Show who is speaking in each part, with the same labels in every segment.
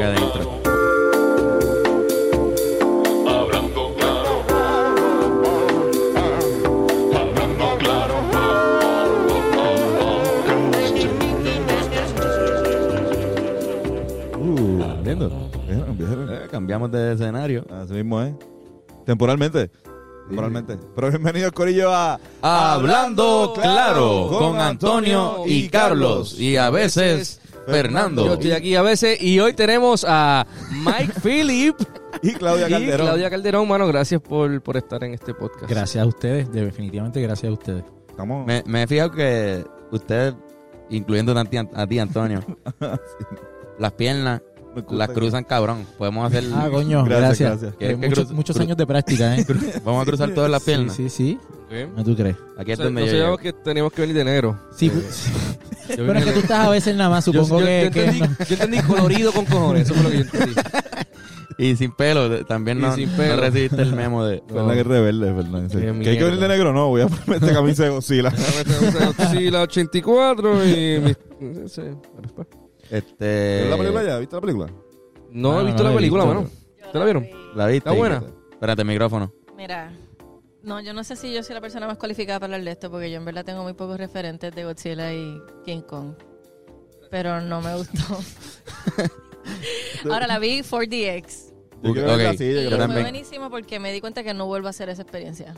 Speaker 1: música de intro.
Speaker 2: Hablando claro. Hablando claro.
Speaker 3: Uh. ¿Vieron? ¿Vieron?
Speaker 1: Eh, cambiamos de escenario.
Speaker 3: Así mismo es. Temporalmente. Temporalmente. Pero bienvenido, Corillo, a
Speaker 1: Hablando claro con Antonio y Carlos y a veces
Speaker 4: Yo
Speaker 1: Fernando.
Speaker 4: estoy aquí a veces y hoy tenemos a Mike Phillip
Speaker 3: Y Claudia
Speaker 4: y
Speaker 3: Calderón.
Speaker 4: Claudia Calderón. Mano, gracias por, por estar en este podcast.
Speaker 5: Gracias a ustedes, definitivamente gracias a ustedes.
Speaker 3: Estamos...
Speaker 1: Me, me he fijado que ustedes, incluyendo a ti, a ti, Antonio, las piernas las
Speaker 3: que-
Speaker 1: cruzan cabrón. Podemos hacer,
Speaker 5: Ah, coño,
Speaker 3: Gracias,
Speaker 5: gracias.
Speaker 3: gracias.
Speaker 1: ¿Quieres que
Speaker 5: muchos
Speaker 1: cru-
Speaker 5: años de práctica, ¿eh?
Speaker 1: vamos a cruzar todas las
Speaker 5: sí,
Speaker 1: piernas.
Speaker 5: sí, sí.
Speaker 4: ¿Sí?
Speaker 5: ¿No tú crees?
Speaker 1: Aquí es
Speaker 4: O sea,
Speaker 1: donde
Speaker 4: no
Speaker 1: yo
Speaker 4: que teníamos que venir de negro.
Speaker 5: Sí,
Speaker 4: Yo
Speaker 5: pero es que tú estás a veces nada más, supongo
Speaker 4: yo,
Speaker 5: que...
Speaker 4: yo
Speaker 5: que
Speaker 4: entendí,
Speaker 5: no.
Speaker 4: yo entendí colorido con cojones, eso fue lo que yo entendí.
Speaker 1: Y sin pelo, también no,
Speaker 4: sin
Speaker 1: no
Speaker 4: pelo.
Speaker 1: recibiste el memo de...
Speaker 3: Verdad que es rebelde, Fernando. Sí. ¿Que hay que venir de negro? No, voy a ponerme esta camisa de Godzilla.
Speaker 4: Sí, la 84 y... sí.
Speaker 1: Este...
Speaker 3: ¿Viste la película ya? ¿Viste la película?
Speaker 4: No,
Speaker 5: No,
Speaker 4: he visto
Speaker 5: no
Speaker 4: la película,
Speaker 5: visto.
Speaker 4: mano. ¿Te la vieron?
Speaker 1: ¿La viste?
Speaker 4: ¿Está buena?
Speaker 1: Espérate, micrófono.
Speaker 6: Mira, no, yo no sé si yo soy la persona más cualificada para hablar de esto, porque yo en verdad tengo muy pocos referentes de Godzilla y King Kong. Pero no me gustó. Ahora la vi 4DX.
Speaker 3: Yo quiero
Speaker 1: Ok.
Speaker 3: verla así, yo
Speaker 6: Y fue buenísimo porque me di cuenta que no vuelvo a hacer esa experiencia.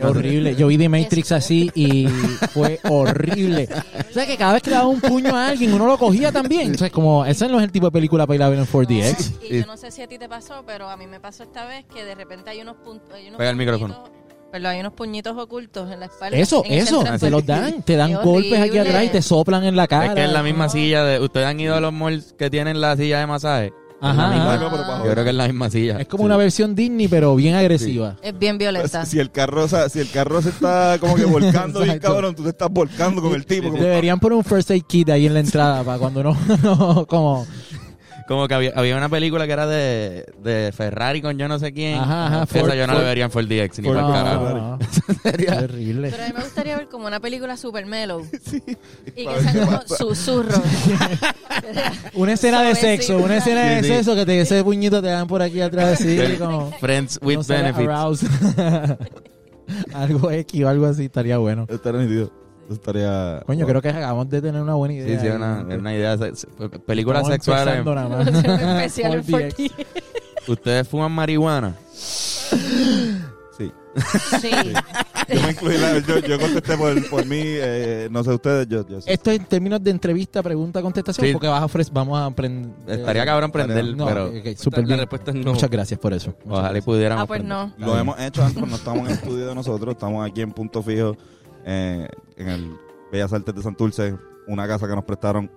Speaker 5: Horrible. Yo vi The Matrix así y fue horrible. O sea que cada vez que le daba un puño a alguien, uno lo cogía también. O sea, como, ese no es el tipo de película para ir a ver en 4DX.
Speaker 6: Y yo no sé si a ti te pasó, pero a mí me pasó esta vez que de repente hay unos puntos. Hay unos
Speaker 1: Pega el micrófono.
Speaker 6: puñitos- Perdón, hay unos puñitos ocultos en la espalda.
Speaker 5: Eso, eso, te los dan, te dan
Speaker 6: Qué
Speaker 5: golpes aquí atrás y te soplan en la cara.
Speaker 1: Es que es la misma
Speaker 6: no.
Speaker 1: silla de... ¿Ustedes han ido a los malls que tienen la silla de masaje?
Speaker 5: Ajá,
Speaker 1: Es la misma-
Speaker 5: ajá.
Speaker 3: No, pero para
Speaker 1: Yo creo que es la misma silla.
Speaker 5: Es como una versión Disney, pero bien agresiva.
Speaker 6: Es bien violenta.
Speaker 3: Si el carro, o sea, si el carro se está como que volcando bien cabrón, tú te estás volcando con el tipo. como-
Speaker 5: Deberían poner un first aid kit ahí en la entrada para cuando no como
Speaker 1: Como que había, había una película que era de, de Ferrari con yo no sé quién.
Speaker 5: Ajá, ajá,
Speaker 1: Esa
Speaker 5: Ford-
Speaker 1: yo no
Speaker 5: Ford-
Speaker 1: la vería en Ford DX ni
Speaker 3: Ford-
Speaker 1: para
Speaker 5: no, no. terrible.
Speaker 6: Pero a mí me gustaría ver como una película super mellow. Y
Speaker 3: Para
Speaker 6: que sean como susurros.
Speaker 5: Una escena de sexo, una escena de
Speaker 1: Sí, sí.
Speaker 5: sexo que te ese puñito te dan por aquí atrás así como
Speaker 1: Friends with
Speaker 5: no
Speaker 1: benefits.
Speaker 5: algo X o algo así estaría bueno.
Speaker 3: Estaría nítido. Estaría.
Speaker 5: Coño, creo que acabamos de tener una buena idea.
Speaker 1: Sí, sí, una, es una idea. se- se- Películas
Speaker 5: Estamos
Speaker 1: sexuales.
Speaker 5: empezando nada
Speaker 6: Vamos a hacer un
Speaker 5: más.
Speaker 6: especial en
Speaker 5: 4DX.
Speaker 6: 4D.
Speaker 1: ¿Ustedes fuman marihuana?
Speaker 3: Sí.
Speaker 6: Sí.
Speaker 3: Yo me incluí. la- yo, yo contesté por, por mí. eh, no sé ustedes, yo, yo sí.
Speaker 5: Esto en términos de entrevista, pregunta, contestación,
Speaker 1: Sí.
Speaker 5: porque vas a ofrecer, vamos a aprender.
Speaker 1: Estaría cabrón prender,
Speaker 5: No,
Speaker 1: pero
Speaker 5: ok, súper
Speaker 4: La
Speaker 5: bien.
Speaker 4: respuesta es no.
Speaker 5: Muchas gracias por eso. Muchas
Speaker 1: ojalá y pudiéramos.
Speaker 6: Ah, pues no.
Speaker 3: Lo hemos hecho antes, pero no estamos en el estudio de nosotros. Estamos aquí en Punto Fijo, eh, en el Bellas Artes de Santurce, una casa que nos prestaron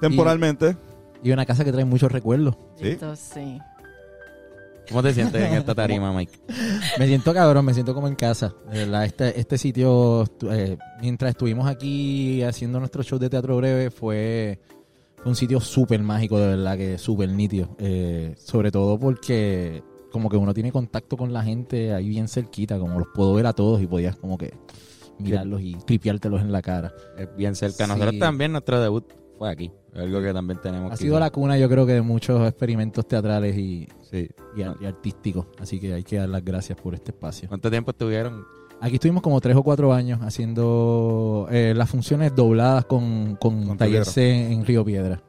Speaker 3: temporalmente.
Speaker 5: Y una casa que trae muchos recuerdos.
Speaker 3: Sí.
Speaker 6: Esto sí.
Speaker 1: ¿Cómo te sientes en esta tarima, Mike?
Speaker 5: Me siento cabrón, me siento como en casa. Este, este sitio, eh, mientras estuvimos aquí haciendo nuestro show de teatro breve, fue, fue un sitio súper mágico, de verdad, que súper nítido. Eh, sobre todo porque como que uno tiene contacto con la gente ahí bien cerquita, como los puedo ver a todos y podías como que mirarlos y tripiártelos en la cara.
Speaker 1: Es bien cerca.
Speaker 5: Sí.
Speaker 1: Nosotros también, nuestro debut fue aquí. Algo que también tenemos
Speaker 5: Ha sido la cuna, yo creo que de muchos experimentos teatrales y,
Speaker 1: Sí.
Speaker 5: y, y artísticos. Así que hay que dar las gracias por este espacio.
Speaker 1: ¿Cuánto tiempo estuvieron?
Speaker 5: Aquí estuvimos como tres o cuatro años haciendo eh, las funciones dobladas con, con,
Speaker 3: Con
Speaker 5: Taller. C en Río Piedra.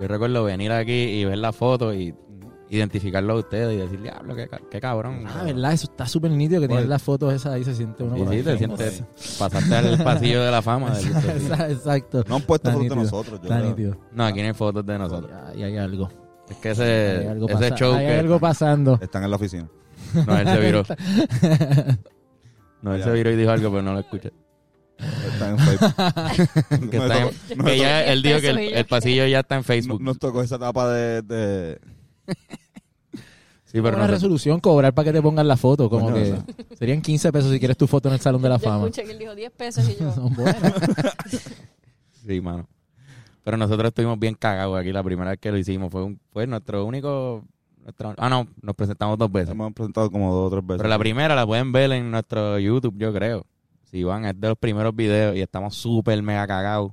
Speaker 1: Yo recuerdo venir aquí y ver la foto y identificarlo a ustedes y decir, diablo, qué, ca- qué cabrón.
Speaker 5: Ah, ¿verdad? Eso está súper nítido que tienes las fotos esas ahí, se siente uno
Speaker 1: Y
Speaker 5: como
Speaker 1: sí, te sientes, pasaste al pasillo de la fama. del-
Speaker 5: Exacto.
Speaker 3: No han puesto
Speaker 5: Está
Speaker 3: fotos de nosotros. yo
Speaker 5: Está
Speaker 3: creo.
Speaker 5: nítido.
Speaker 1: No, aquí no hay fotos de nosotros.
Speaker 5: Ahí hay algo.
Speaker 1: Es que
Speaker 5: Hay
Speaker 1: ese,
Speaker 5: algo,
Speaker 1: ese
Speaker 5: pasa-
Speaker 1: show
Speaker 5: hay
Speaker 1: que...
Speaker 5: algo pasando.
Speaker 3: Están en la oficina.
Speaker 1: No, él se viró. No, él se viró y dijo algo, pero no lo escuché.
Speaker 3: Están en Facebook.
Speaker 1: Que,
Speaker 3: No,
Speaker 1: está en-
Speaker 3: no, no,
Speaker 1: que ya, él dijo que el, pasillo ya está en
Speaker 3: no-
Speaker 1: Facebook.
Speaker 3: Nos tocó esa etapa de. de-
Speaker 1: sí, pero
Speaker 5: una
Speaker 1: no,
Speaker 5: resolución, cobrar para que te pongan la foto. Como que
Speaker 3: o
Speaker 5: serían 15 pesos si quieres tu foto en el Salón de la
Speaker 6: Yo
Speaker 5: Fama.
Speaker 6: escuché que él dijo 10 pesos y yo.
Speaker 5: Son buenos.
Speaker 1: Sí, mano. Pero nosotros estuvimos bien cagados aquí la primera vez que lo hicimos. Fue, un, fue nuestro único... nuestro- ah, no, nos presentamos dos veces.
Speaker 3: hemos presentado como dos o tres veces.
Speaker 1: Pero la primera la pueden ver en nuestro YouTube, yo creo. Si van, es de los primeros videos y estamos súper mega cagados.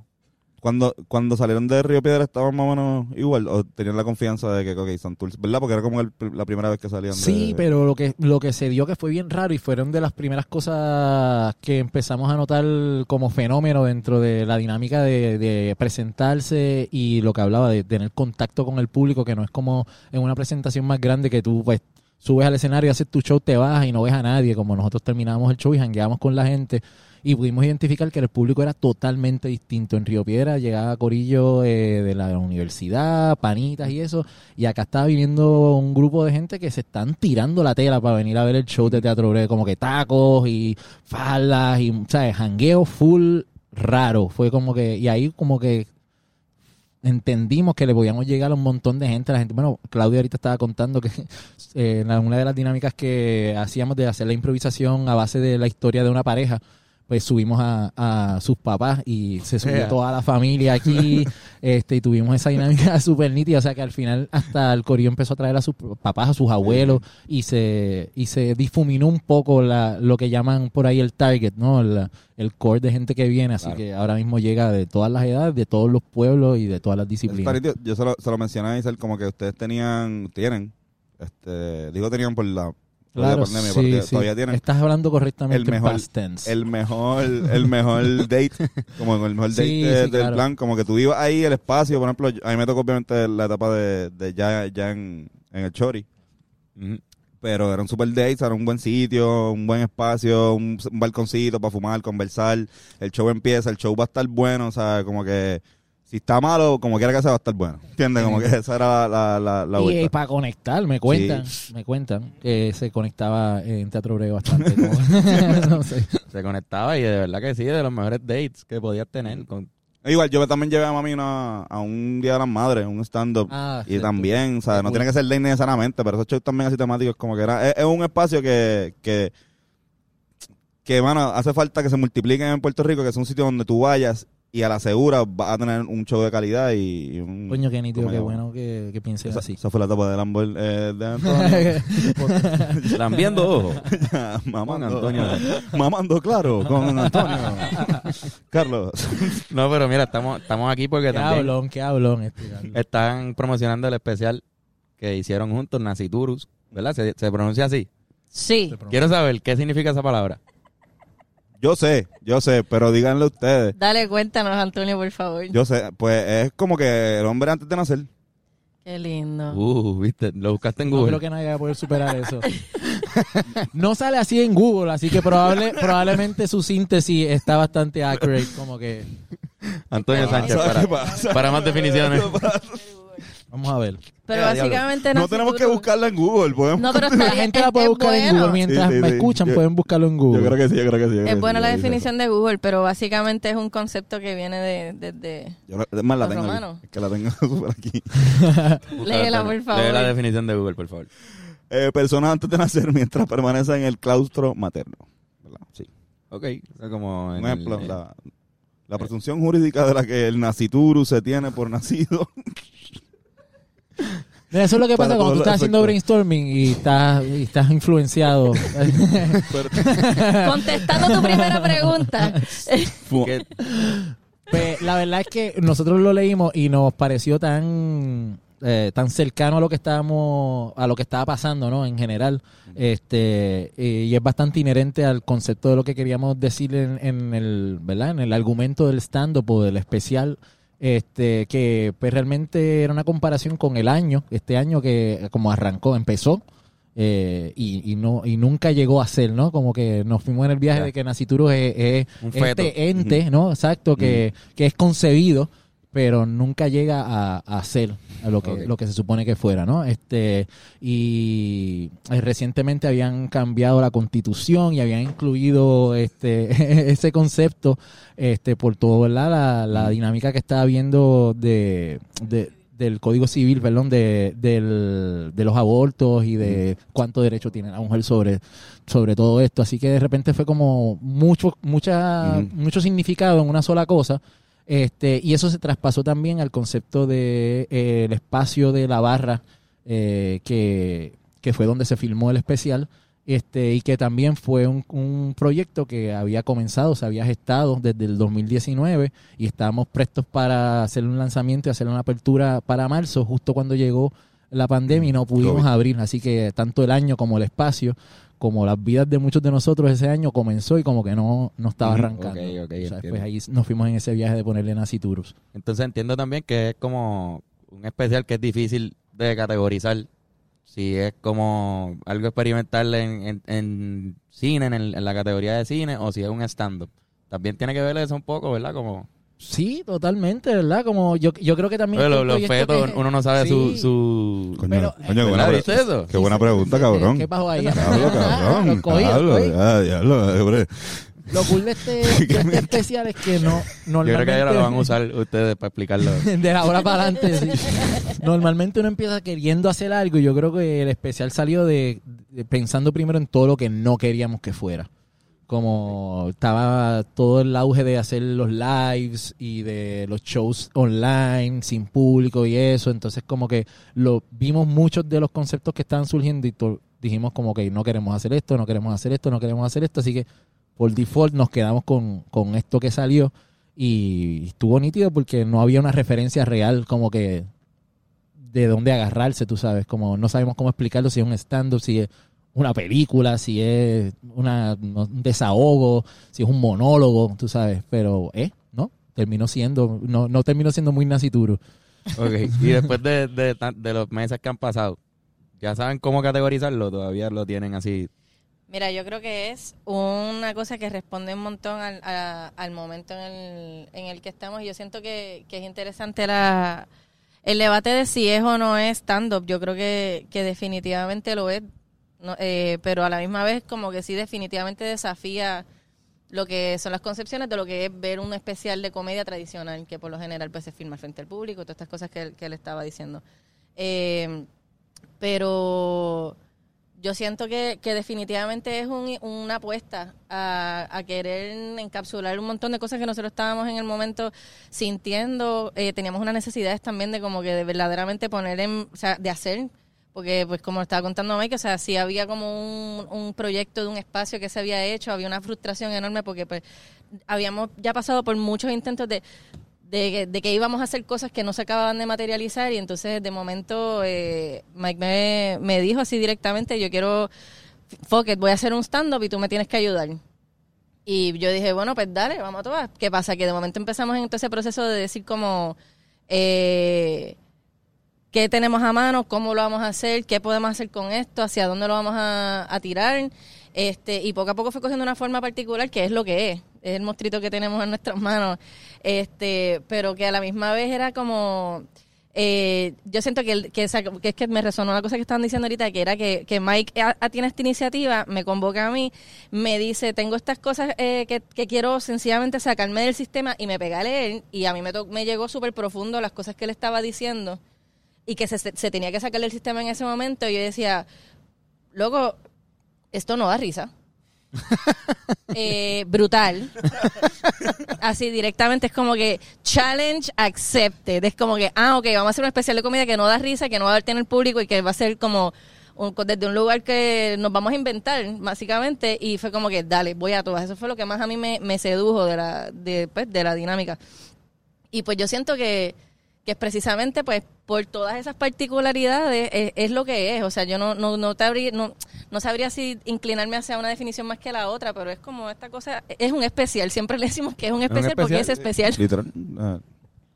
Speaker 3: Cuando, cuando salieron de Río Piedra estaban más o menos igual o tenían la confianza de que, ok, Santurce, ¿verdad? Porque era como el- la primera vez que salían de...
Speaker 5: Sí, pero lo que, lo que se dio que fue bien raro y fueron de las primeras cosas que empezamos a notar como fenómeno dentro de la dinámica de, de presentarse y lo que hablaba de tener contacto con el público, que no es como en una presentación más grande que tú pues subes al escenario, haces tu show, te vas y no ves a nadie, como nosotros terminamos el show y jangueamos con la gente y pudimos identificar que el público era totalmente distinto. En Río Piedra llegaba Corillo eh, de la universidad, panitas y eso, y acá estaba viniendo un grupo de gente que se están tirando la tela para venir a ver el show de Teatro Breve, como que tacos y faldas y, ¿sabes? Jangueo full raro. Fue como que, y ahí como que entendimos que le podíamos llegar a un montón de gente. La gente, bueno, Claudia ahorita estaba contando que eh, una de las dinámicas que hacíamos de hacer la improvisación a base de la historia de una pareja, pues subimos a, a sus papás y se subió
Speaker 1: Yeah.
Speaker 5: toda la familia aquí este y tuvimos esa dinámica súper nítida, o sea que al final hasta el corillo empezó a traer a sus papás, a sus abuelos y se y se difuminó un poco la, lo que llaman por ahí el target, ¿no? El, el core de gente que viene, así
Speaker 1: Claro.
Speaker 5: que ahora mismo llega de todas las edades, de todos los pueblos y de todas las disciplinas.
Speaker 3: yo se lo, se lo mencioné a Isel como que ustedes tenían, tienen, este, digo tenían la, por la
Speaker 5: Claro,
Speaker 3: pandemia,
Speaker 5: sí,
Speaker 3: porque
Speaker 5: sí.
Speaker 3: todavía tienen
Speaker 5: Estás hablando correctamente
Speaker 3: el mejor-
Speaker 5: past tense.
Speaker 3: el mejor, el mejor date, como el mejor date
Speaker 5: Sí,
Speaker 3: de-
Speaker 5: sí,
Speaker 3: del
Speaker 5: claro.
Speaker 3: plan, como que tú ibas ahí el espacio, por ejemplo, a mí me tocó obviamente la etapa de, de ya, ya en, en el Chori, pero era un super date, era un buen sitio, un buen espacio, un, un balconcito para fumar, conversar, el show empieza, el show va a estar bueno, o sea, como que si está malo, como quiera que sea, va a estar bueno, ¿entiendes? Como que esa era la, la, la
Speaker 5: y,
Speaker 3: vuelta.
Speaker 5: para conectar, me cuentan, me cuentan que se conectaba en Teatro Breve bastante. como- no sé.
Speaker 1: Se conectaba y de verdad que sí, de los mejores dates que podías tener. Con,
Speaker 3: Igual, yo también llevé a mami una- a un Día de las Madres, un stand-up.
Speaker 5: Ah,
Speaker 3: Y
Speaker 5: cierto.
Speaker 3: también, o sea, no
Speaker 5: cool.
Speaker 3: tiene que ser ley necesariamente, pero esos shows también así temáticos como que era... Es, es un espacio que, que, que, mano, hace falta que se multipliquen en Puerto Rico, que es un sitio donde tú vayas y a la segura vas a tener un show de calidad y, y un...
Speaker 5: Coño, qué nítido, qué bueno que, que piensen
Speaker 3: Esa,
Speaker 5: así.
Speaker 3: esa fue la etapa del Amber eh, de Antonio.
Speaker 1: lambiendo ojo.
Speaker 3: mamando,
Speaker 1: Antonio.
Speaker 3: mamando claro con Antonio. Carlos.
Speaker 1: No, pero mira, estamos, estamos aquí porque
Speaker 5: Qué
Speaker 1: también
Speaker 5: hablón, qué hablón. este, Carlos.
Speaker 1: están promocionando el especial que hicieron juntos, Naciturus, ¿verdad? ¿Se, se pronuncia así?
Speaker 6: Sí.
Speaker 1: Quiero saber qué significa esa palabra.
Speaker 3: Yo sé, yo sé, pero díganle ustedes.
Speaker 6: Dale, cuéntanos, Antonio, por favor.
Speaker 3: Yo sé, pues es como que el hombre antes de nacer.
Speaker 6: Qué lindo.
Speaker 1: Uh, viste, lo buscaste en
Speaker 5: No
Speaker 1: Google.
Speaker 5: creo que nadie va a poder superar eso. No sale así en Google, así que probable, probablemente su síntesis está bastante accurate, como que
Speaker 1: Antonio Sánchez,
Speaker 3: ¿Sabes
Speaker 1: para, para más definiciones.
Speaker 5: Vamos a ver.
Speaker 6: Pero
Speaker 1: Ya,
Speaker 6: básicamente
Speaker 3: No tenemos que buscarla en Google, podemos.
Speaker 6: No, pero
Speaker 5: La
Speaker 6: bien,
Speaker 5: gente la
Speaker 6: es-
Speaker 5: puede
Speaker 6: es
Speaker 5: buscar en
Speaker 6: bueno.
Speaker 5: Google mientras
Speaker 3: Sí, sí,
Speaker 5: me
Speaker 3: sí.
Speaker 5: escuchan,
Speaker 3: Yo-
Speaker 5: pueden buscarlo en Google.
Speaker 3: Yo creo que sí, yo creo que sí. yo creo que
Speaker 6: Es
Speaker 3: sí,
Speaker 6: buena la
Speaker 3: yo creo que sí.
Speaker 6: definición de Google, pero básicamente es un concepto que viene de... de, de-
Speaker 3: Yo, es más, la
Speaker 6: Los
Speaker 3: tengo. aquí. Es que la tengo súper aquí.
Speaker 6: Léela, por favor.
Speaker 1: Lee la definición de Google, por favor.
Speaker 3: Eh, personas antes de nacer mientras permanecen en el claustro materno. ¿Verdad? Sí.
Speaker 1: Ok, como... en
Speaker 3: Un ejemplo,
Speaker 1: el-
Speaker 3: la, la presunción jurídica de la que el nacituru se tiene por nacido.
Speaker 5: Mira, Eso es lo que pasa cuando tú estás haciendo brainstorming y estás, y estás influenciado.
Speaker 6: Contestando tu primera pregunta.
Speaker 5: Pues, la verdad es que nosotros lo leímos y nos pareció tan eh, tan cercano a lo que estábamos a lo que estaba pasando, ¿no? En general, este eh, y es bastante inherente al concepto de lo que queríamos decir en, en el, ¿verdad? En el argumento del stand up o del especial. Este, que pues realmente era una comparación con el año, este año que como arrancó, empezó, eh, y, y no y nunca llegó a ser, ¿no? Como que nos fuimos en el viaje de que Nacituro es, es
Speaker 1: Un feto.
Speaker 5: este ente, ¿no? Exacto, que, que es concebido, pero nunca llega a, a ser lo que lo que se supone que fuera, ¿no? Este y eh, recientemente habían cambiado la Constitución y habían incluido este ese concepto este por ¿verdad? la, la dinámica que estaba viendo de, de- del Código Civil, perdón, de, del- de los abortos y de cuánto derecho tiene la mujer sobre, sobre todo esto. Así que de repente fue como mucho, mucha, mucho significado en una sola cosa. Este, y eso se traspasó también al concepto de eh, el espacio de la barra, eh, que, que fue donde se filmó el especial. este y que también fue un, un proyecto que había comenzado, se había gestado desde el 2019 y estábamos prestos para hacer un lanzamiento y hacer una apertura para marzo, justo cuando llegó la pandemia y no pudimos
Speaker 3: COVID.
Speaker 5: abrir, así que tanto el año como el espacio, como las vidas de muchos de nosotros ese año comenzó y como que no, no estaba arrancando.
Speaker 1: Ok, ok,
Speaker 5: O sea, después ahí nos fuimos en ese viaje de ponerle Naciturus.
Speaker 1: Entonces entiendo también que es como un especial que es difícil de categorizar. Si es como algo experimental en, en, en cine, en, el- en la categoría de cine, o si es un stand-up. También tiene que ver eso un poco, ¿verdad? Como
Speaker 5: Sí, totalmente, ¿verdad? Como yo, yo creo que también... Este
Speaker 1: los, fetos,
Speaker 5: que-
Speaker 1: uno no sabe su...
Speaker 5: Sí.
Speaker 1: su...
Speaker 3: Coño,
Speaker 5: Pero,
Speaker 3: coño, qué buena,
Speaker 1: ¿Verdad?
Speaker 3: pre-
Speaker 1: ¿Viste eso?
Speaker 3: qué buena pregunta, cabrón.
Speaker 5: ¿Qué pasó ahí?
Speaker 3: Diablo, cabrón.
Speaker 5: Lo cogí, lo
Speaker 3: ya,
Speaker 5: cool de este, de este especial es que no
Speaker 1: Yo creo que ahora lo van a
Speaker 5: normalmente
Speaker 1: usar ustedes para explicarlo.
Speaker 5: de ahora para adelante. sí. Normalmente uno empieza queriendo hacer algo y yo creo que el especial salió de, de pensando primero en todo lo que no queríamos que fuera. Como estaba todo el auge de hacer los lives y de los shows online sin público y eso, entonces como que lo vimos muchos de los conceptos que estaban surgiendo y dijimos como que no queremos hacer esto, no queremos hacer esto, no queremos hacer esto, así que por default nos quedamos con, con esto que salió. Y estuvo nítido porque no había una referencia real como que de dónde agarrarse, tú sabes, como no sabemos cómo explicarlo, si es un stand-up, si es una película, si es una, un desahogo, si es un monólogo, tú sabes, pero, ¿eh? ¿No? Terminó siendo, no, no terminó siendo muy nacituro.
Speaker 1: Ok, Y después de, de los meses que han pasado, ¿ya saben cómo categorizarlo? Todavía lo tienen así.
Speaker 6: Mira, yo creo que es una cosa que responde un montón al, a- al momento en el, en el que estamos. Y yo siento que, que es interesante la, el debate de si es o no es stand-up. Yo creo que, que definitivamente lo es. No, eh, pero a la misma vez como que sí definitivamente desafía lo que son las concepciones de lo que es ver un especial de comedia tradicional, que por lo general pues se filma frente al público, todas estas cosas que, él- estaba diciendo. Eh, pero yo siento que, que definitivamente es un- una apuesta a, a querer encapsular un montón de cosas que nosotros estábamos en el momento sintiendo. Eh, teníamos unas necesidades también de como que de verdaderamente poner en, o sea, de hacer. Porque, pues, como estaba contando Mike, o sea, sí había como un, un proyecto de un espacio que se había hecho, había una frustración enorme porque, pues, habíamos ya pasado por muchos intentos de, de, que- íbamos a hacer cosas que no se acababan de materializar y entonces de momento eh, Mike me, me dijo así directamente, yo quiero, fuck it, voy a hacer un stand-up y tú me tienes que ayudar. Y yo dije, bueno, pues dale, vamos a todas. ¿Qué pasa? Que de momento empezamos en todo ese proceso de decir como, eh, qué tenemos a mano, cómo lo vamos a hacer, qué podemos hacer con esto, hacia dónde lo vamos a, tirar. Este, y poco a poco fue cogiendo una forma particular que es lo que es, es el monstruito que tenemos en nuestras manos. Este, pero que a la misma vez era como eh, yo siento que, que, que es que me resonó una cosa que estaban diciendo ahorita, que era que, que Mike a- tiene esta iniciativa, me convoca a mí, me dice, tengo estas cosas eh, que, que quiero sencillamente sacarme del sistema y me pega a leer y a mí me, me llegó súper profundo las cosas que él estaba diciendo y que se, se tenía que sacar del sistema en ese momento y yo decía, loco, esto no da risa. Eh, brutal. Así directamente es como que challenge accepted. Es como que, ah, ok, vamos a hacer un especial de comida que no da risa, que no va a tener público y que va a ser como un- desde un lugar que nos vamos a inventar, básicamente. Y fue como que, dale, voy a todas. Eso fue lo que más a mí me, me sedujo de la, de, pues, de la dinámica. Y pues yo siento que, que es precisamente pues por todas esas particularidades es, es lo que es. O sea, yo no, no, no, te abrí- no, no sabría si inclinarme hacia una definición más que la otra, pero es como esta cosa, es un especial. Siempre le decimos que es un especial, porque es
Speaker 1: especial.
Speaker 6: especial.
Speaker 3: Literal. Ah,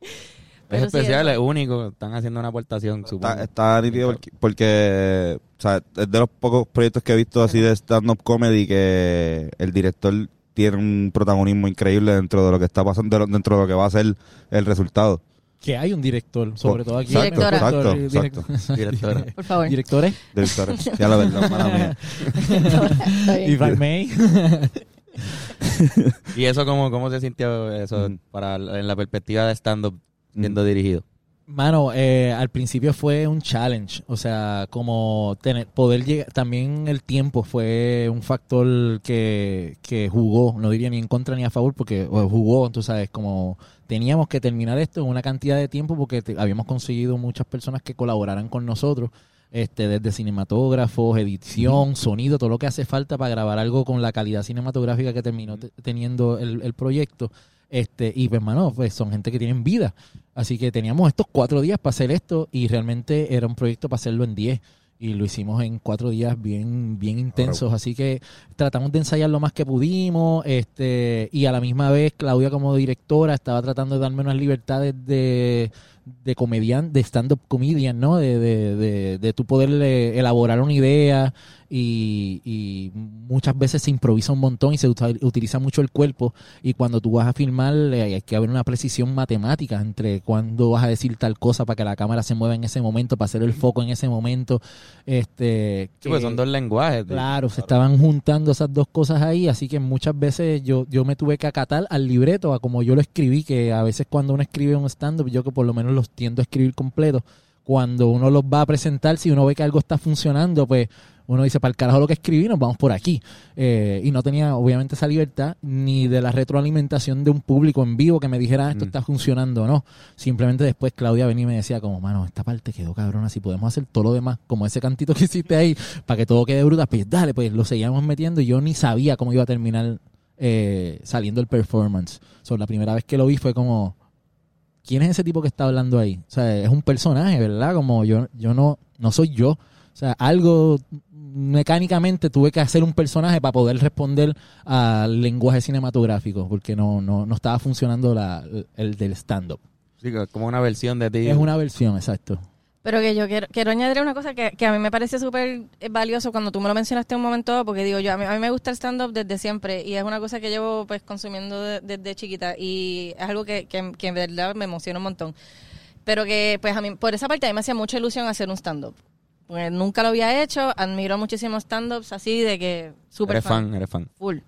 Speaker 1: es especial, es único. Están haciendo una aportación.
Speaker 3: Está, está nítido porque, porque, o sea, es de los pocos proyectos que he visto así de stand-up comedy que el director tiene un protagonismo increíble dentro de lo que está pasando, dentro de lo que va a ser el resultado.
Speaker 5: Que hay un director, sobre todo aquí.
Speaker 6: Exacto,
Speaker 5: Directora.
Speaker 3: exacto,
Speaker 1: Directora.
Speaker 6: Por favor.
Speaker 5: Directores.
Speaker 3: Directores. Ya la verdad, mala mía.
Speaker 5: Y Frank May.
Speaker 1: ¿Y eso cómo, cómo se sintió eso
Speaker 3: Mm.
Speaker 1: para en la perspectiva de stand-up siendo dirigido?
Speaker 5: Mano, eh, al principio fue un challenge, o sea, como tener, poder llegar, también el tiempo fue un factor que, que jugó, no diría ni en contra ni a favor, porque jugó, tú sabes, como teníamos que terminar esto en una cantidad de tiempo porque te- habíamos conseguido muchas personas que colaboraran con nosotros, este, desde cinematógrafos, edición, sonido, todo lo que hace falta para grabar algo con la calidad cinematográfica que terminó te- teniendo el, el proyecto. Este, y pues, hermano, pues son gente que tienen vida. Así que teníamos estos cuatro días para hacer esto y realmente era un proyecto para hacerlo en diez. Y lo hicimos en cuatro días bien, bien intensos. Así que tratamos de ensayar lo más que pudimos. Este, y a la misma vez, Claudia, como directora, estaba tratando de darme unas libertades de, de comedian, de stand-up comedian, ¿no? De, de, de, de tú poder elaborar una idea y, y muchas veces se improvisa un montón y se utiliza mucho el cuerpo y cuando tú vas a filmar eh, hay que haber una precisión matemática entre cuándo vas a decir tal cosa para que la cámara se mueva en ese momento, para hacer el foco en ese momento. Este,
Speaker 1: Sí, pues son dos lenguajes. tío.
Speaker 5: Claro, se estaban juntando esas dos cosas ahí, así que muchas veces yo, yo me tuve que acatar al libreto, a como yo lo escribí, que a veces cuando uno escribe un stand-up, yo que por lo menos los tiendo a escribir completo, cuando uno los va a presentar, si uno ve que algo está funcionando, pues uno dice, para el carajo lo que escribí, nos vamos por aquí. Eh, y no tenía obviamente esa libertad ni de la retroalimentación de un público en vivo que me dijera, "Ah, esto
Speaker 1: Mm.
Speaker 5: está funcionando o no. Simplemente después Claudia venía y me decía como, mano, esta parte quedó cabrona, si podemos hacer todo lo demás, como ese cantito que hiciste ahí, para que todo quede bruta, pues dale, pues lo seguíamos metiendo y yo ni sabía cómo iba a terminar eh, saliendo el performance. So, la primera vez que lo vi fue como, ¿quién es ese tipo que está hablando ahí? O sea, es un personaje, ¿verdad? Como yo, yo no, no soy yo. O sea, algo mecánicamente tuve que hacer un personaje para poder responder al lenguaje cinematográfico, porque no, no, no estaba funcionando la, el del stand-up.
Speaker 1: Sí, como una versión de ti.
Speaker 5: Es una versión, exacto.
Speaker 6: Pero que yo quiero, quiero añadir una cosa que, que a mí me parece súper valioso cuando tú me lo mencionaste en un momento porque digo yo, a mí, a mí me gusta el stand-up desde siempre y es una cosa que llevo pues consumiendo de- desde chiquita y es algo que, que, que en verdad me emociona un montón. Pero que pues a mí, por esa parte a mí me hacía mucha ilusión hacer un stand-up. Porque nunca lo había hecho, admiro muchísimos stand-ups así de que súper
Speaker 1: Eres fan, eres fan.
Speaker 6: full.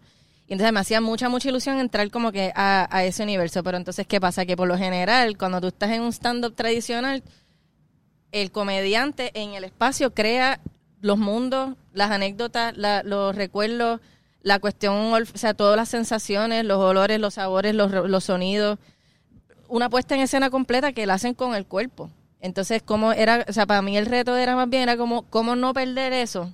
Speaker 6: Y entonces me hacía mucha, mucha ilusión entrar como que a, a ese universo. Pero entonces, ¿qué pasa? Que por lo general, cuando tú estás en un stand-up tradicional, el comediante en el espacio crea los mundos, las anécdotas, los recuerdos, la cuestión, o sea, todas las sensaciones, los olores, los sabores, los, sonidos. Una puesta en escena completa que la hacen con el cuerpo. Entonces, como era, o sea, para mí el reto era más bien, era como, cómo no perder eso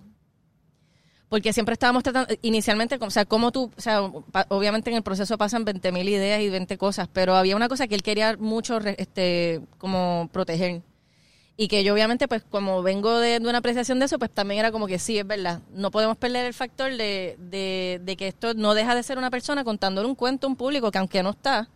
Speaker 6: porque siempre estábamos tratando, inicialmente, o sea, como tú, o sea, obviamente en el proceso pasan 20 mil ideas y 20 cosas, pero había una cosa que él quería mucho, este, como proteger. Y que yo obviamente, pues como vengo de, una apreciación de eso, pues también era como que sí, es verdad, no podemos perder el factor de, de, de que esto no deja de ser una persona contándole un cuento a un público que aunque no está,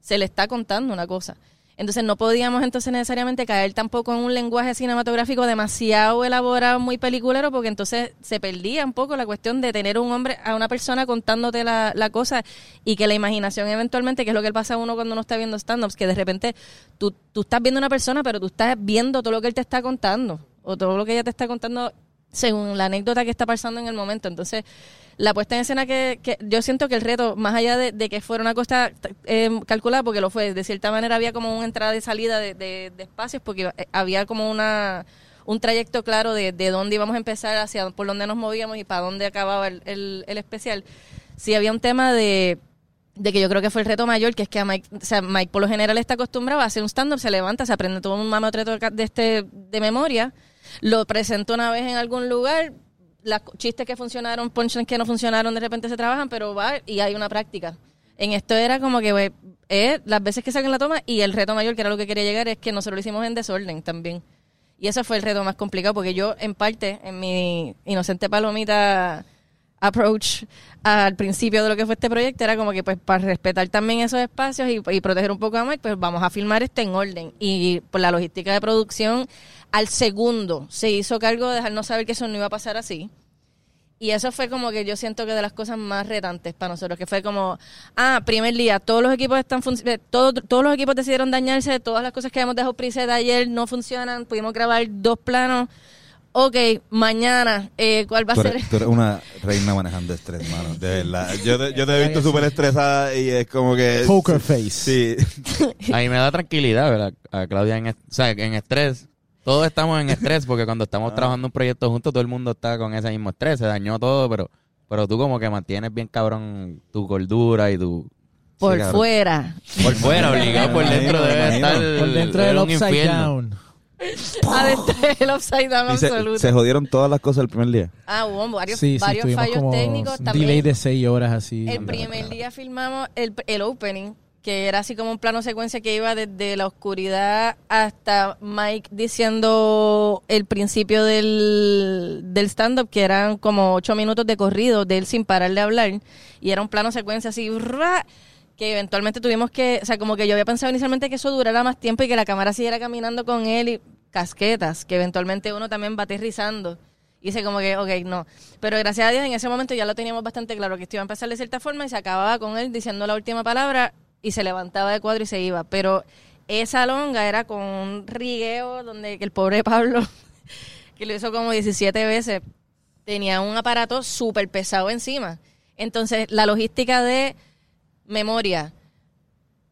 Speaker 6: se le está contando una cosa. Entonces no podíamos entonces necesariamente caer tampoco en un lenguaje cinematográfico demasiado elaborado, muy peliculero, porque entonces se perdía un poco la cuestión de tener un hombre, a una persona contándote la, la cosa y que la imaginación eventualmente, que es lo que pasa a uno cuando uno está viendo stand-ups, que de repente tú, tú estás viendo una persona, pero tú estás viendo todo lo que él te está contando o todo lo que ella te está contando según la anécdota que está pasando en el momento. Entonces, la puesta en escena que, yo siento que el reto, más allá de, que fuera una cosa eh, calculada, porque lo fue, de cierta manera había como una entrada y salida de, espacios, porque eh, había como una un trayecto claro de, de dónde íbamos a empezar, hacia por dónde nos movíamos y para dónde acababa el, el, especial. Sí había un tema de de que yo creo que fue el reto mayor, que es que a Mike, o sea, Mike por lo general está acostumbrado a hacer un stand-up, se levanta, se aprende todo un mamotreto de este de memoria, lo presentó una vez en algún lugar, las chistes que funcionaron, punchlines que no funcionaron, de repente se trabajan, pero va y hay una práctica. En esto era como que, güey, eh, las veces que saquen la toma y el reto mayor, que era lo que quería llegar, es que nosotros lo hicimos en desorden también. Y ese fue el reto más complicado, porque yo, en parte, en mi inocente palomita approach al principio de lo que fue este proyecto, era como que, pues, para respetar también esos espacios y, y proteger un poco a Mike, pues vamos a filmar este en orden. Y por la logística de producción, al segundo se hizo cargo de dejarnos saber que eso no iba a pasar así. Y eso fue como que yo siento que de las cosas más retantes para nosotros, que fue como, ah, primer día, todos los equipos están eh, todo- todos los equipos decidieron dañarse, todas las cosas que habíamos dejado preset ayer no funcionan, pudimos grabar dos planos. Ok, mañana, eh, ¿cuál va a
Speaker 3: Tú
Speaker 6: ser?
Speaker 3: eres, tú eres una reina manejando estrés, mano. De verdad. Yo te, yo te he visto súper estresada y es como que...
Speaker 5: Poker face.
Speaker 3: Sí.
Speaker 1: A mí me da tranquilidad, ¿verdad? A Claudia en, o sea, en estrés. Todos estamos en estrés porque cuando estamos trabajando un proyecto juntos todo el mundo está con ese mismo estrés. Se dañó todo, pero pero tú como que mantienes bien cabrón tu cordura y tu...
Speaker 6: Por
Speaker 3: Sí,
Speaker 6: fuera.
Speaker 1: Por fuera, obligado, por dentro debe estar...
Speaker 5: Por dentro del
Speaker 1: un
Speaker 5: upside
Speaker 1: infierno.
Speaker 5: down.
Speaker 6: Adentro del upside down
Speaker 3: se,
Speaker 6: absoluto.
Speaker 3: se jodieron todas las cosas el primer día.
Speaker 6: Ah, hubo varios,
Speaker 5: Sí, sí,
Speaker 6: varios fallos
Speaker 5: como
Speaker 6: técnicos
Speaker 5: un
Speaker 6: también.
Speaker 5: delay de seis horas así.
Speaker 6: El primer día filmamos el, el opening, que era así como un plano secuencia que iba desde la oscuridad hasta Mike diciendo el principio del, del stand-up, que eran como ocho minutos de corrido de él sin parar de hablar. Y era un plano secuencia así, ¡ra! Que eventualmente tuvimos que, o sea, como que yo había pensado inicialmente que eso durara más tiempo y que la cámara siguiera caminando con él y casquetas, que eventualmente uno también va aterrizando. Y dice como que, ok, no. Pero gracias a Dios en ese momento ya lo teníamos bastante claro, que esto iba a empezar de cierta forma y se acababa con él diciendo la última palabra y se levantaba de cuadro y se iba. Pero esa longa era con un rigueo donde el pobre Pablo, que lo hizo como 17 veces, tenía un aparato súper pesado encima. Entonces, la logística de memoria,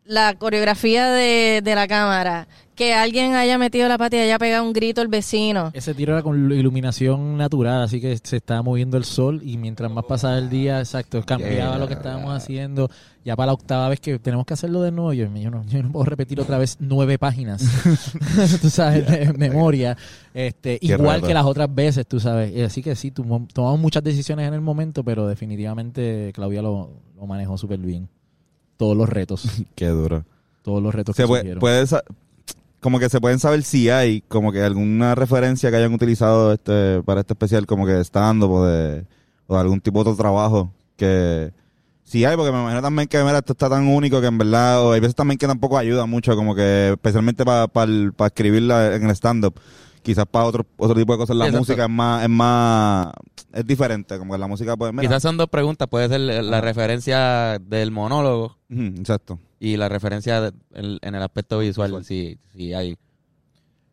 Speaker 6: la coreografía de, de la cámara, que alguien haya metido la pata y haya pegado un grito al vecino.
Speaker 5: Ese tiro era con iluminación natural, así que se estaba moviendo el sol y mientras más pasaba el día, exacto, cambiaba
Speaker 3: Yeah.
Speaker 5: lo que estábamos haciendo. Ya para la octava vez que tenemos que hacerlo de nuevo, yo, yo no, yo no puedo repetir otra vez nueve páginas, tú sabes, de memoria, este,
Speaker 3: Qué
Speaker 5: igual que las otras veces, tú sabes. Y Así que sí, tomamos muchas decisiones en el momento, pero definitivamente Claudia lo, lo manejó súper bien. Todos los retos,
Speaker 3: Qué duro.
Speaker 5: todos los retos
Speaker 3: Se
Speaker 5: que
Speaker 3: puede, puede como que se pueden saber si hay como que alguna referencia que hayan utilizado este para este especial como que stand up o de o de algún tipo de otro trabajo que si hay porque me imagino también que mira esto está tan único que en verdad o hay veces también que tampoco ayuda mucho como que especialmente para para escribirla en el stand up quizás para otro otro tipo de cosas la
Speaker 1: Exacto.
Speaker 3: música es más es más es diferente como que la música pues mira
Speaker 1: Quizás son dos preguntas. Puede ser la referencia del monólogo
Speaker 3: exacto
Speaker 1: y la referencia de- en, en el aspecto visual,
Speaker 3: Visual.
Speaker 1: si, si hay.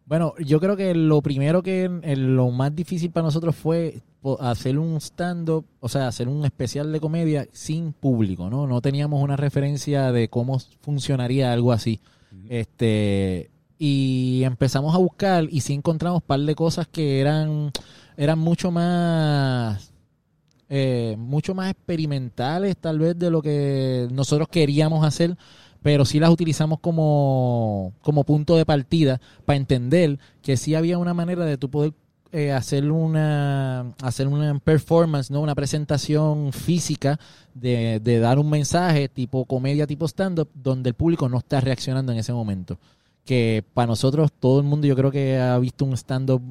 Speaker 5: Bueno, yo creo que lo primero que lo más difícil para nosotros fue hacer un stand-up, o sea, hacer un especial de comedia sin público, ¿no? No teníamos una referencia de cómo funcionaría algo así. Este y empezamos a buscar y sí encontramos un par de cosas que eran eran mucho más eh, mucho más experimentales tal vez de lo que nosotros queríamos hacer pero sí las utilizamos como, como punto de partida para entender que sí había una manera de tú poder eh, hacer una hacer una performance, no una presentación física de, de dar un mensaje tipo comedia, tipo stand-up, donde el público no está reaccionando en ese momento. Que para nosotros, todo el mundo yo creo que ha visto un stand-up